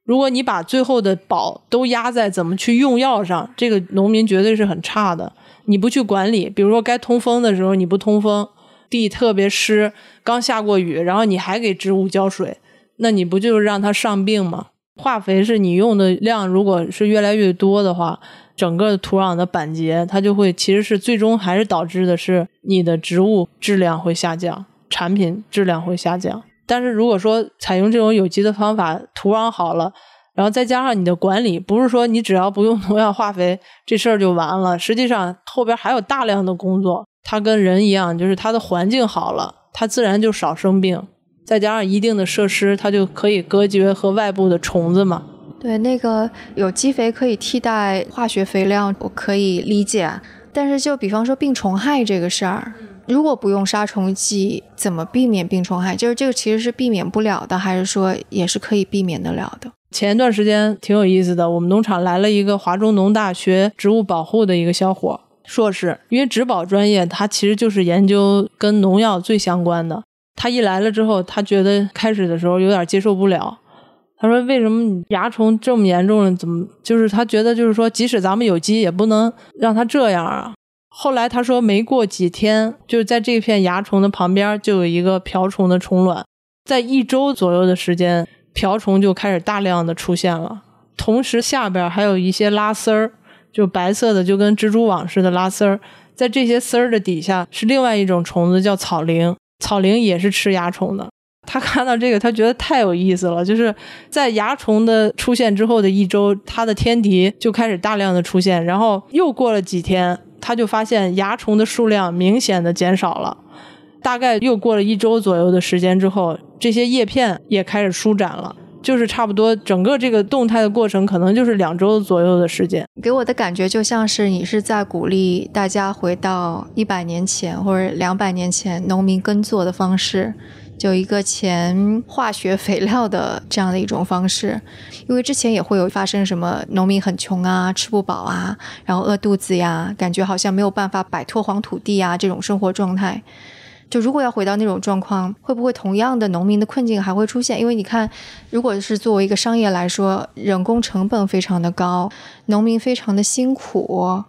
如果你把最后的宝都压在怎么去用药上，这个农民绝对是很差的。你不去管理，比如说该通风的时候你不通风，地特别湿，刚下过雨，然后你还给植物浇水，那你不就是让它上病吗？化肥是你用的量，如果是越来越多的话。整个土壤的板结，它就会其实是最终还是导致的是你的植物质量会下降，产品质量会下降。但是如果说采用这种有机的方法，土壤好了，然后再加上你的管理，不是说你只要不用农药化肥这事儿就完了。实际上后边还有大量的工作，它跟人一样，就是它的环境好了，它自然就少生病。再加上一定的设施，它就可以隔绝和外部的虫子嘛。对，那个有机肥可以替代化学肥料，我可以理解。但是就比方说病虫害这个事儿，如果不用杀虫剂，怎么避免病虫害？就是这个其实是避免不了的，还是说也是可以避免得了的？前一段时间挺有意思的，我们农场来了一个华中农大学植物保护的一个小伙，硕士，因为植保专业，他其实就是研究跟农药最相关的。他一来了之后，他觉得开始的时候有点接受不了。他说：“为什么蚜虫这么严重了？怎么就是他觉得就是说，即使咱们有机，也不能让它这样啊？”后来他说，没过几天，就在这片蚜虫的旁边就有一个瓢虫的虫卵，在一周左右的时间，瓢虫就开始大量的出现了。同时下边还有一些拉丝儿，就白色的，就跟蜘蛛网似的拉丝儿。在这些丝儿的底下是另外一种虫子，叫草蛉。草蛉也是吃蚜虫的。他看到这个，他觉得太有意思了。就是在蚜虫的出现之后的一周，它的天敌就开始大量的出现。然后又过了几天，他就发现蚜虫的数量明显的减少了。大概又过了一周左右的时间之后，这些叶片也开始舒展了。就是差不多整个这个动态的过程，可能就是两周左右的时间。给我的感觉就像是你是在鼓励大家回到一百年前或者两百年前农民耕作的方式。就一个前化学肥料的这样的一种方式，因为之前也会有发生什么农民很穷啊，吃不饱啊，然后饿肚子呀，感觉好像没有办法摆脱黄土地啊这种生活状态。就如果要回到那种状况，会不会同样的农民的困境还会出现？因为你看，如果是作为一个商业来说，人工成本非常的高，农民非常的辛苦，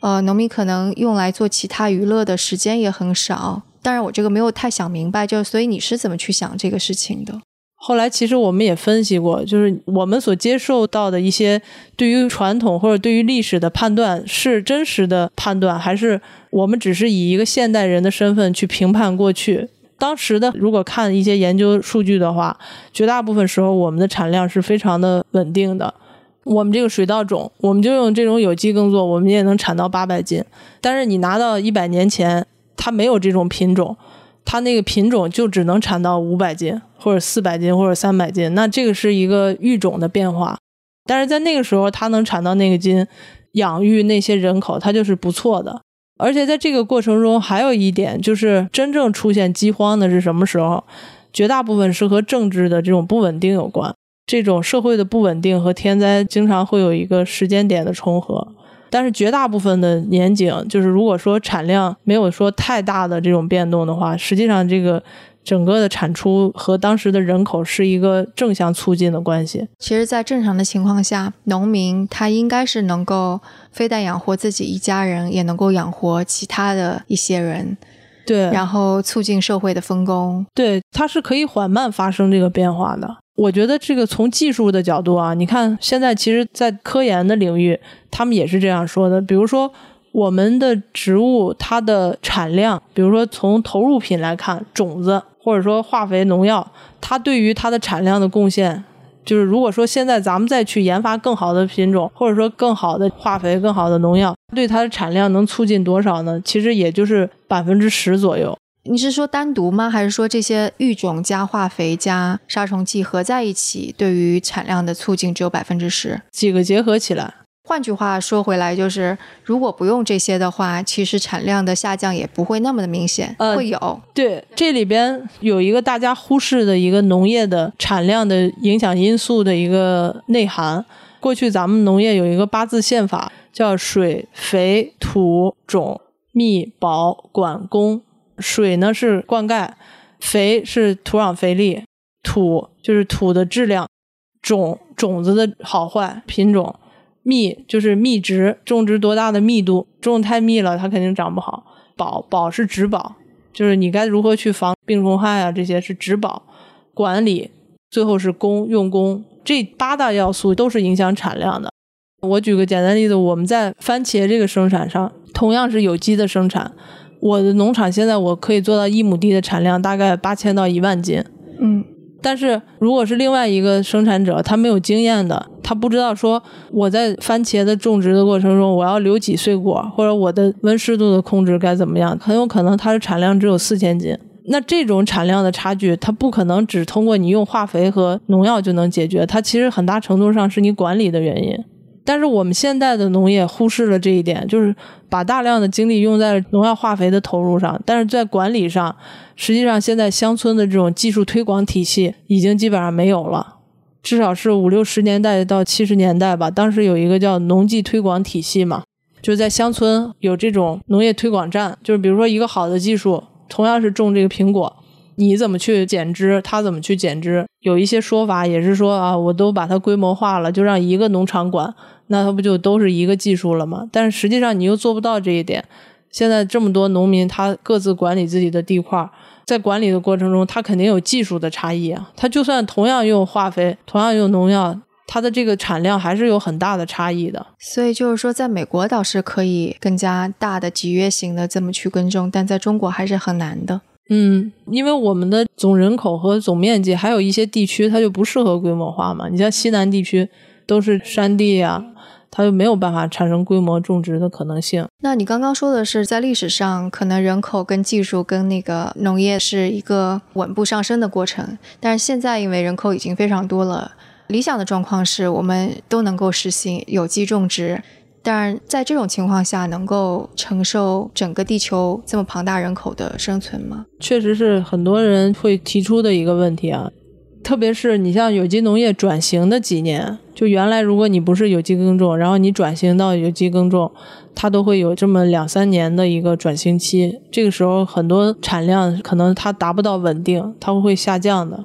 呃，农民可能用来做其他娱乐的时间也很少。当然，我这个没有太想明白，就所以你是怎么去想这个事情的？后来其实我们也分析过，就是我们所接受到的一些对于传统或者对于历史的判断是真实的判断，还是我们只是以一个现代人的身份去评判过去？当时的如果看一些研究数据的话，绝大部分时候我们的产量是非常的稳定的。我们这个水稻种，我们就用这种有机耕作，我们也能产到八百斤。但是你拿到一百年前。它没有这种品种，它那个品种就只能产到五百斤或者四百斤或者三百斤，那这个是一个育种的变化。但是在那个时候，它能产到那个斤，养育那些人口，它就是不错的。而且在这个过程中，还有一点就是，真正出现饥荒的是什么时候？绝大部分是和政治的这种不稳定有关。这种社会的不稳定和天灾经常会有一个时间点的重合。但是绝大部分的年景，就是如果说产量没有说太大的这种变动的话，实际上这个整个的产出和当时的人口是一个正向促进的关系。其实，在正常的情况下，农民他应该是能够非但养活自己一家人，也能够养活其他的一些人。对，然后促进社会的分工。对，它是可以缓慢发生这个变化的。我觉得这个从技术的角度啊，你看现在其实，在科研的领域，他们也是这样说的。比如说，我们的植物它的产量，比如说从投入品来看，种子或者说化肥、农药，它对于它的产量的贡献，就是如果说现在咱们再去研发更好的品种，或者说更好的化肥、更好的农药，对它的产量能促进多少呢？其实也就是百分之十左右。你是说单独吗？还是说这些育种加化肥加杀虫剂合在一起，对于产量的促进只有百分之十？几个结合起来。换句话说回来，就是如果不用这些的话，其实产量的下降也不会那么的明显。呃会有。对，这里边有一个大家忽视的一个农业的产量的影响因素的一个内涵。过去咱们农业有一个八字宪法，叫水、肥、土、种、密、保、管、工。水呢是灌溉，肥是土壤肥力，土就是土的质量，种种子的好坏品种，密就是密植，种植多大的密度，种太密了它肯定长不好。保保是植保，就是你该如何去防病虫害啊，这些是植保管理，最后是工用工，这八大要素都是影响产量的。我举个简单例子，我们在番茄这个生产上，同样是有机的生产，我的农场现在我可以做到一亩地的产量大概八千到一万斤。嗯，但是如果是另外一个生产者，他没有经验的，他不知道说我在番茄的种植的过程中，我要留几穗果，或者我的温湿度的控制该怎么样，很有可能它的产量只有四千斤。那这种产量的差距，它不可能只通过你用化肥和农药就能解决，它其实很大程度上是你管理的原因。但是我们现在的农业忽视了这一点，就是把大量的精力用在农药化肥的投入上，但是在管理上，实际上现在乡村的这种技术推广体系已经基本上没有了，至少是五六十年代到七十年代吧，当时有一个叫农技推广体系嘛，就在乡村有这种农业推广站，就是比如说一个好的技术，同样是种这个苹果。你怎么去减脂，他怎么去减脂？有一些说法也是说啊，我都把它规模化了，就让一个农场管，那它不就都是一个技术了吗？但是实际上你又做不到这一点。现在这么多农民，他各自管理自己的地块，在管理的过程中，他肯定有技术的差异啊。他就算同样用化肥，同样用农药，它的这个产量还是有很大的差异的。所以就是说，在美国倒是可以更加大的集约型的这么去耕种，但在中国还是很难的。嗯，因为我们的总人口和总面积，还有一些地区它就不适合规模化嘛。你像西南地区都是山地呀、它就没有办法产生规模种植的可能性。那你刚刚说的是，在历史上可能人口跟技术跟那个农业是一个稳步上升的过程，但是现在因为人口已经非常多了，理想的状况是我们都能够实行有机种植。但是在这种情况下，能够承受整个地球这么庞大人口的生存吗？确实是很多人会提出的一个问题啊。特别是你像有机农业转型的几年，就原来如果你不是有机耕种，然后你转型到有机耕种，它都会有这么两三年的一个转型期。这个时候很多产量可能它达不到稳定，它会下降的。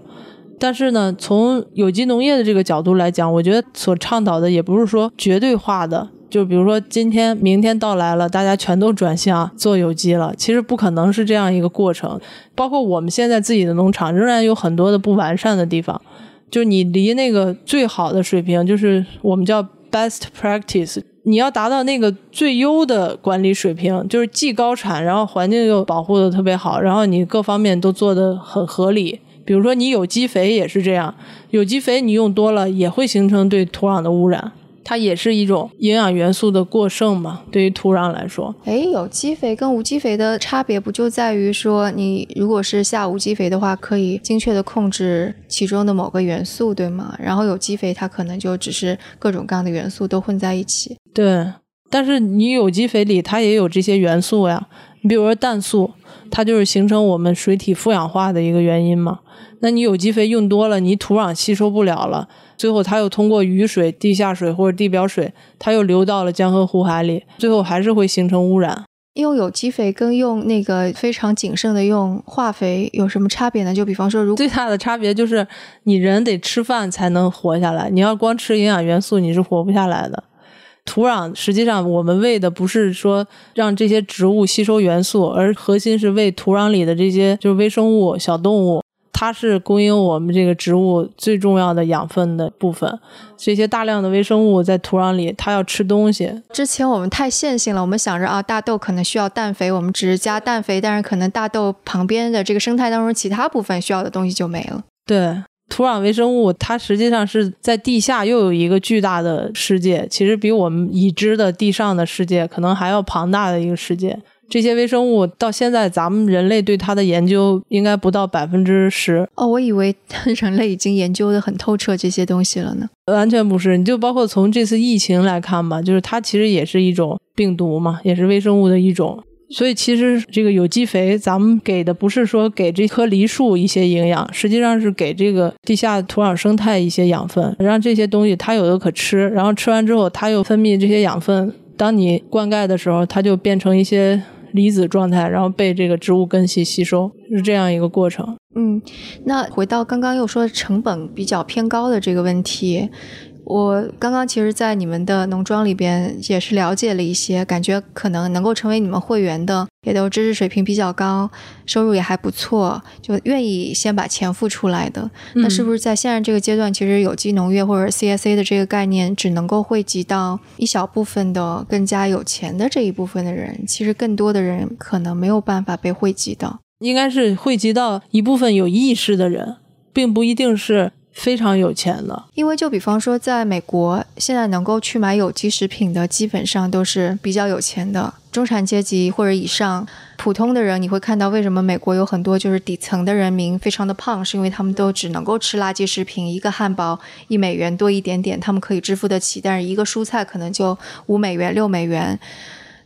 但是呢，从有机农业的这个角度来讲，我觉得所倡导的也不是说绝对化的。就比如说今天、明天到来了，大家全都转向做有机了，其实不可能是这样一个过程。包括我们现在自己的农场，仍然有很多的不完善的地方。就你离那个最好的水平，就是我们叫 best practice，你要达到那个最优的管理水平，就是既高产，然后环境又保护的特别好，然后你各方面都做得很合理。比如说你有机肥也是这样，有机肥你用多了也会形成对土壤的污染。它也是一种营养元素的过剩嘛，对于土壤来说。哎，有机肥跟无机肥的差别不就在于说，你如果是下无机肥的话，可以精确的控制其中的某个元素，对吗？然后有机肥它可能就只是各种各样的元素都混在一起。对，但是你有机肥里它也有这些元素呀，你比如说氮素，它就是形成我们水体富氧化的一个原因嘛。那你有机肥用多了，你土壤吸收不了了。最后，它又通过雨水、地下水或者地表水，它又流到了江河湖海里，最后还是会形成污染。用有机肥跟用那个非常谨慎的用化肥有什么差别呢？就比方说，如最大的差别就是你人得吃饭才能活下来，你要光吃营养元素，你是活不下来的。土壤实际上我们喂的不是说让这些植物吸收元素，而核心是喂土壤里的这些就是微生物、小动物。它是供应我们这个植物最重要的养分的部分。这些大量的微生物在土壤里，它要吃东西。之前我们太线性了，我们想着啊，大豆可能需要氮肥，我们只是加氮肥，但是可能大豆旁边的这个生态当中其他部分需要的东西就没了。对，土壤微生物它实际上是在地下又有一个巨大的世界，其实比我们已知的地上的世界可能还要庞大的一个世界。这些微生物到现在，咱们人类对它的研究应该不到百分之十。哦，我以为 [LAUGHS] 人类已经研究的很透彻这些东西了呢。完全不是，你就包括从这次疫情来看吧，就是它其实也是一种病毒嘛，也是微生物的一种。所以其实这个有机肥，咱们给的不是说给这棵梨树一些营养，实际上是给这个地下土壤生态一些养分，让这些东西它有的可吃，然后吃完之后，它又分泌这些养分，当你灌溉的时候，它就变成一些。离子状态，然后被这个植物根系吸收，是这样一个过程。嗯，那回到刚刚又说成本比较偏高的这个问题。我刚刚其实，在你们的农庄里边也是了解了一些，感觉可能能够成为你们会员的，也都知识水平比较高，收入也还不错，就愿意先把钱付出来的。那是不是在现在这个阶段，其实有机农业或者 CSA 的这个概念，只能够惠及到一小部分的更加有钱的这一部分的人？其实更多的人可能没有办法被惠及到，应该是惠及到一部分有意识的人，并不一定是。非常有钱的，因为就比方说，在美国，现在能够去买有机食品的，基本上都是比较有钱的中产阶级或者以上。普通的人，你会看到为什么美国有很多就是底层的人民非常的胖，是因为他们都只能够吃垃圾食品，一个汉堡一美元多一点点，他们可以支付得起，但是一个蔬菜可能就五美元六美元。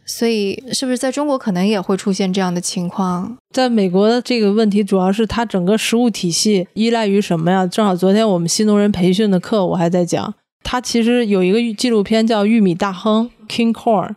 所以，是不是在中国可能也会出现这样的情况？在美国的这个问题，主要是它整个食物体系依赖于什么呀？正好昨天我们新农人培训的课，我还在讲，它其实有一个纪录片叫《玉米大亨》（King Corn），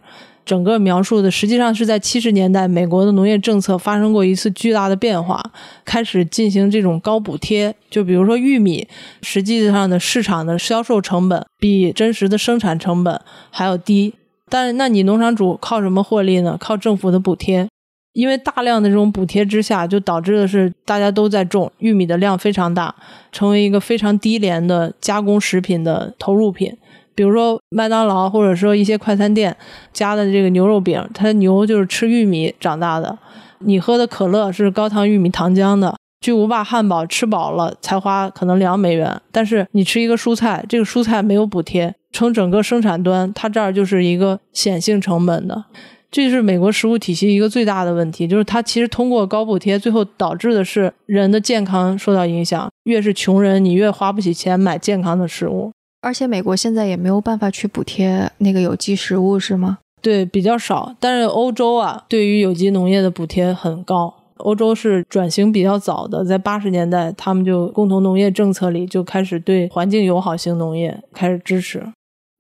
整个描述的实际上是在七十年代美国的农业政策发生过一次巨大的变化，开始进行这种高补贴。就比如说玉米，实际上的市场的销售成本比真实的生产成本还要低。但，那你农场主靠什么获利呢？靠政府的补贴，因为大量的这种补贴之下，就导致的是大家都在种玉米的量非常大，成为一个非常低廉的加工食品的投入品。比如说麦当劳，或者说一些快餐店加的这个牛肉饼，它牛就是吃玉米长大的。你喝的可乐是高糖玉米糖浆的。巨无霸汉堡吃饱了才花可能两美元，但是你吃一个蔬菜，这个蔬菜没有补贴。从整个生产端，它这儿就是一个显性成本的，这是美国食物体系一个最大的问题，就是它其实通过高补贴，最后导致的是人的健康受到影响。越是穷人，你越花不起钱买健康的食物。而且美国现在也没有办法去补贴那个有机食物，是吗？对，比较少。但是欧洲啊，对于有机农业的补贴很高。欧洲是转型比较早的，在八十年代，他们就共同农业政策里就开始对环境友好型农业开始支持。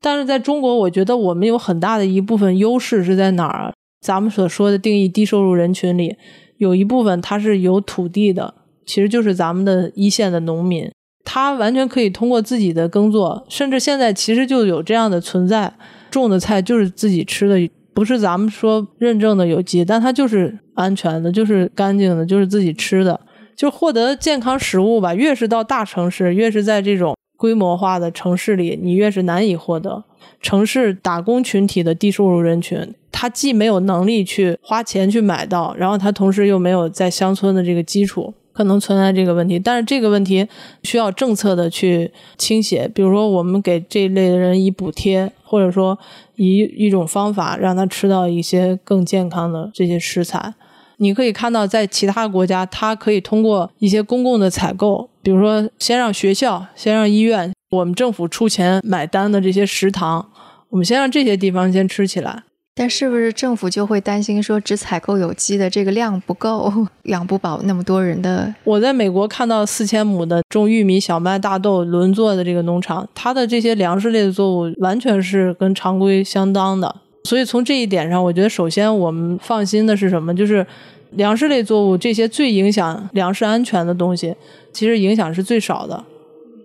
但是在中国，我觉得我们有很大的一部分优势是在哪儿？咱们所说的定义低收入人群里，有一部分他是有土地的，其实就是咱们的一线的农民，他完全可以通过自己的耕作，甚至现在其实就有这样的存在，种的菜就是自己吃的，不是咱们说认证的有机，但它就是安全的，就是干净的，就是自己吃的，就获得健康食物吧。越是到大城市，越是在这种。规模化的城市里，你越是难以获得。城市打工群体的低收入人群，他既没有能力去花钱去买到，然后他同时又没有在乡村的这个基础，可能存在这个问题。但是这个问题需要政策的去倾斜，比如说我们给这一类的人以补贴，或者说以一种方法让他吃到一些更健康的这些食材。你可以看到，在其他国家，它可以通过一些公共的采购，比如说先让学校、先让医院，我们政府出钱买单的这些食堂，我们先让这些地方先吃起来。但是不是政府就会担心说，只采购有机的这个量不够，养不饱那么多人的？我在美国看到四千亩的种玉米、小麦、大豆轮作的这个农场，它的这些粮食类的作物完全是跟常规相当的。所以从这一点上，我觉得首先我们放心的是什么？就是粮食类作物这些最影响粮食安全的东西，其实影响是最少的，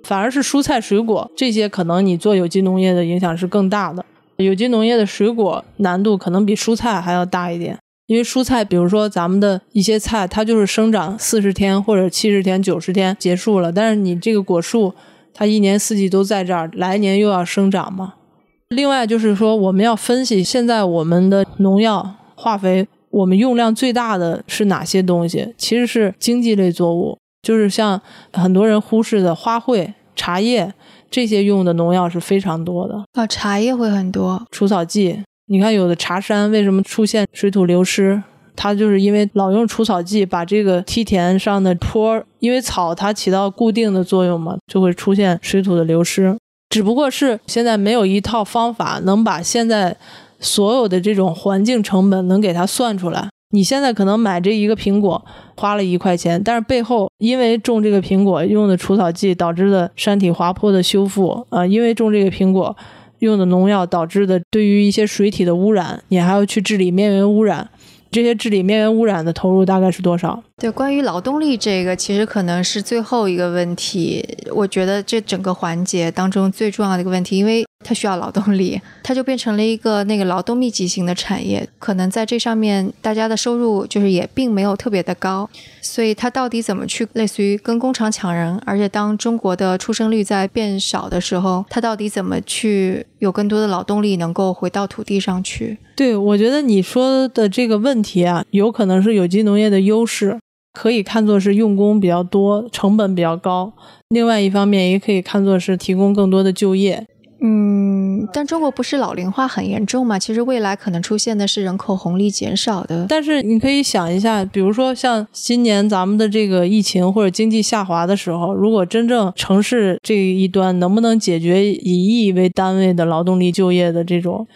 反而是蔬菜水果这些可能你做有机农业的影响是更大的。有机农业的水果难度可能比蔬菜还要大一点，因为蔬菜，比如说咱们的一些菜，它就是生长四十天或者七十天、九十天结束了，但是你这个果树，它一年四季都在这儿，来年又要生长嘛。另外就是说，我们要分析现在我们的农药、化肥，我们用量最大的是哪些东西？其实是经济类作物，就是像很多人忽视的花卉、茶叶。这些用的农药是非常多的啊，茶叶会很多，除草剂。你看有的茶山为什么出现水土流失？它就是因为老用除草剂，把这个梯田上的坡，因为草它起到固定的作用嘛，就会出现水土的流失。只不过是现在没有一套方法能把现在所有的这种环境成本能给它算出来。你现在可能买这一个苹果花了一块钱，但是背后因为种这个苹果用的除草剂导致的山体滑坡的修复，啊，因为种这个苹果用的农药导致的对于一些水体的污染，你还要去治理面源污染。这些治理面源污染的投入大概是多少？对，关于劳动力这个，其实可能是最后一个问题。我觉得这整个环节当中最重要的一个问题，因为它需要劳动力，它就变成了一个那个劳动密集型的产业。可能在这上面，大家的收入就是也并没有特别的高。所以它到底怎么去类似于跟工厂抢人？而且当中国的出生率在变少的时候，它到底怎么去有更多的劳动力能够回到土地上去？对，我觉得你说的这个问题啊，有可能是有机农业的优势，可以看作是用工比较多，成本比较高。另外一方面，也可以看作是提供更多的就业。嗯，但中国不是老龄化很严重嘛？其实未来可能出现的是人口红利减少的。但是你可以想一下，比如说像今年咱们的这个疫情或者经济下滑的时候，如果真正城市这一端能不能解决以亿为单位的劳动力就业的这种？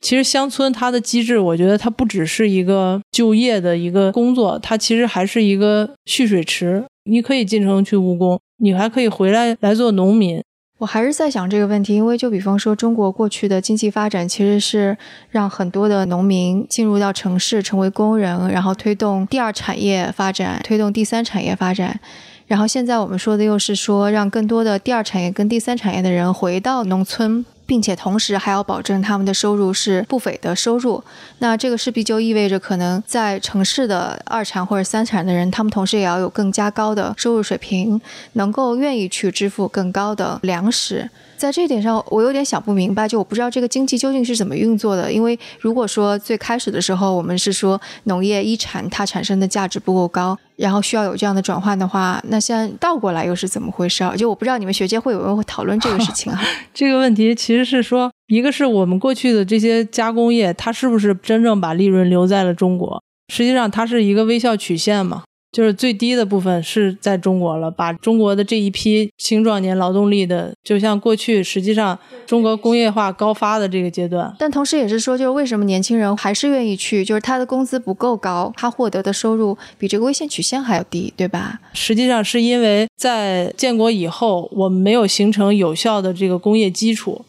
其实乡村它的机制，我觉得它不只是一个就业的一个工作，它其实还是一个蓄水池。你可以进城去务工，你还可以回来来做农民。我还是在想这个问题，因为就比方说中国过去的经济发展，其实是让很多的农民进入到城市成为工人，然后推动第二产业发展，推动第三产业发展。然后现在我们说的又是说，让更多的第二产业跟第三产业的人回到农村。并且同时还要保证他们的收入是不菲的收入，那这个势必就意味着可能在城市的二产或者三产的人，他们同时也要有更加高的收入水平，能够愿意去支付更高的粮食。在这点上，我有点想不明白，就我不知道这个经济究竟是怎么运作的。因为如果说最开始的时候，我们是说农业一产它产生的价值不够高，然后需要有这样的转换的话，那现在倒过来又是怎么回事？就我不知道你们学界会有没有会讨论这个事情哈。[LAUGHS] 这个问题其实是说，一个是我们过去的这些加工业，它是不是真正把利润留在了中国？实际上，它是一个微笑曲线嘛。就是最低的部分是在中国了，把中国的这一批青壮年劳动力的，就像过去实际上中国工业化高发的这个阶段，但同时也是说，就是为什么年轻人还是愿意去，就是他的工资不够高，他获得的收入比这个微线曲线还要低，对吧？实际上是因为在建国以后，我们没有形成有效的这个工业基础，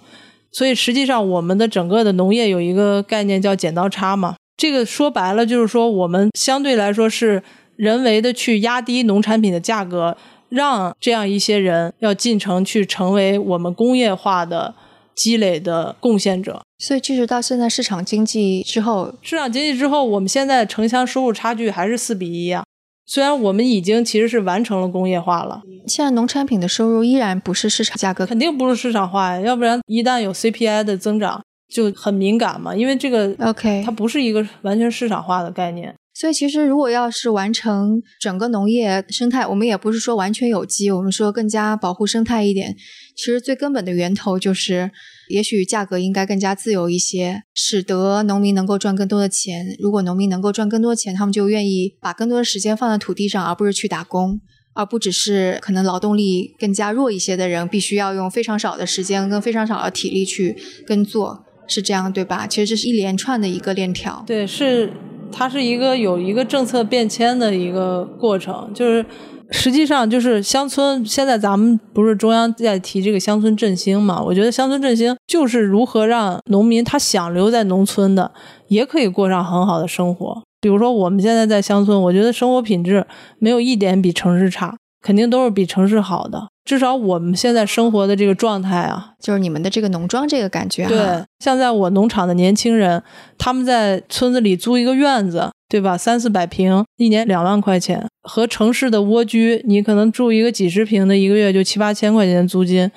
所以实际上我们的整个的农业有一个概念叫剪刀差嘛，这个说白了就是说我们相对来说是。人为的去压低农产品的价格，让这样一些人要进城去成为我们工业化的积累的贡献者。所以，即使到现在市场经济之后，市场经济之后，我们现在城乡收入差距还是四比一啊。虽然我们已经其实是完成了工业化了，现在农产品的收入依然不是市场价格，肯定不是市场化呀。要不然，一旦有 CPI 的增长，就很敏感嘛。因为这个 OK，它不是一个完全市场化的概念。所以，其实如果要是完成整个农业生态，我们也不是说完全有机，我们说更加保护生态一点。其实最根本的源头就是，也许价格应该更加自由一些，使得农民能够赚更多的钱。如果农民能够赚更多的钱，他们就愿意把更多的时间放在土地上，而不是去打工，而不只是可能劳动力更加弱一些的人，必须要用非常少的时间跟非常少的体力去耕作，是这样对吧？其实这是一连串的一个链条。对，是。它是一个有一个政策变迁的一个过程，就是实际上就是乡村。现在咱们不是中央在提这个乡村振兴嘛？我觉得乡村振兴就是如何让农民他想留在农村的，也可以过上很好的生活。比如说我们现在在乡村，我觉得生活品质没有一点比城市差，肯定都是比城市好的。至少我们现在生活的这个状态啊，就是你们的这个农庄这个感觉。对，像在我农场的年轻人，他们在村子里租一个院子，对吧？三四百平，一年两万块钱，和城市的蜗居，你可能住一个几十平的，一个月就七八千块钱租金。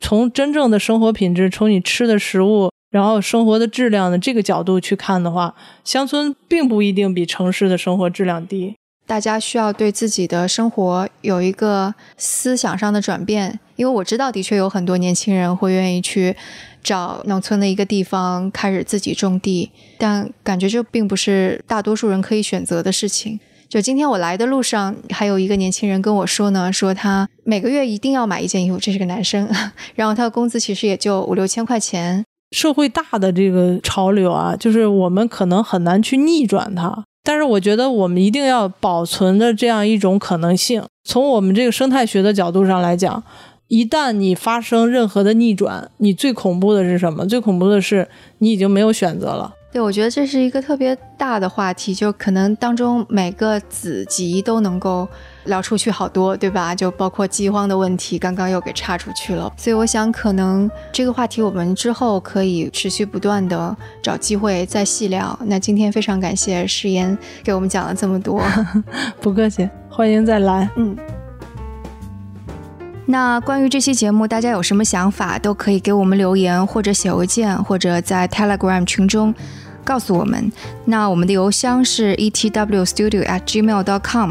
从真正的生活品质，从你吃的食物，然后生活的质量的这个角度去看的话，乡村并不一定比城市的生活质量低。大家需要对自己的生活有一个思想上的转变，因为我知道，的确有很多年轻人会愿意去找农村的一个地方开始自己种地，但感觉这并不是大多数人可以选择的事情。就今天我来的路上，还有一个年轻人跟我说呢，说他每个月一定要买一件衣服，这是个男生，[LAUGHS] 然后他的工资其实也就五六千块钱。社会大的这个潮流啊，就是我们可能很难去逆转它。但是我觉得我们一定要保存的这样一种可能性。从我们这个生态学的角度上来讲，一旦你发生任何的逆转，你最恐怖的是什么？最恐怖的是你已经没有选择了。对，我觉得这是一个特别大的话题，就可能当中每个子集都能够。聊出去好多，对吧？就包括饥荒的问题，刚刚又给岔出去了。所以我想，可能这个话题我们之后可以持续不断的找机会再细聊。那今天非常感谢石岩给我们讲了这么多，[LAUGHS] 不客气，欢迎再来。嗯。那关于这期节目，大家有什么想法，都可以给我们留言，或者写邮件，或者在 Telegram 群中告诉我们。那我们的邮箱是 etwstudio@gmail.com。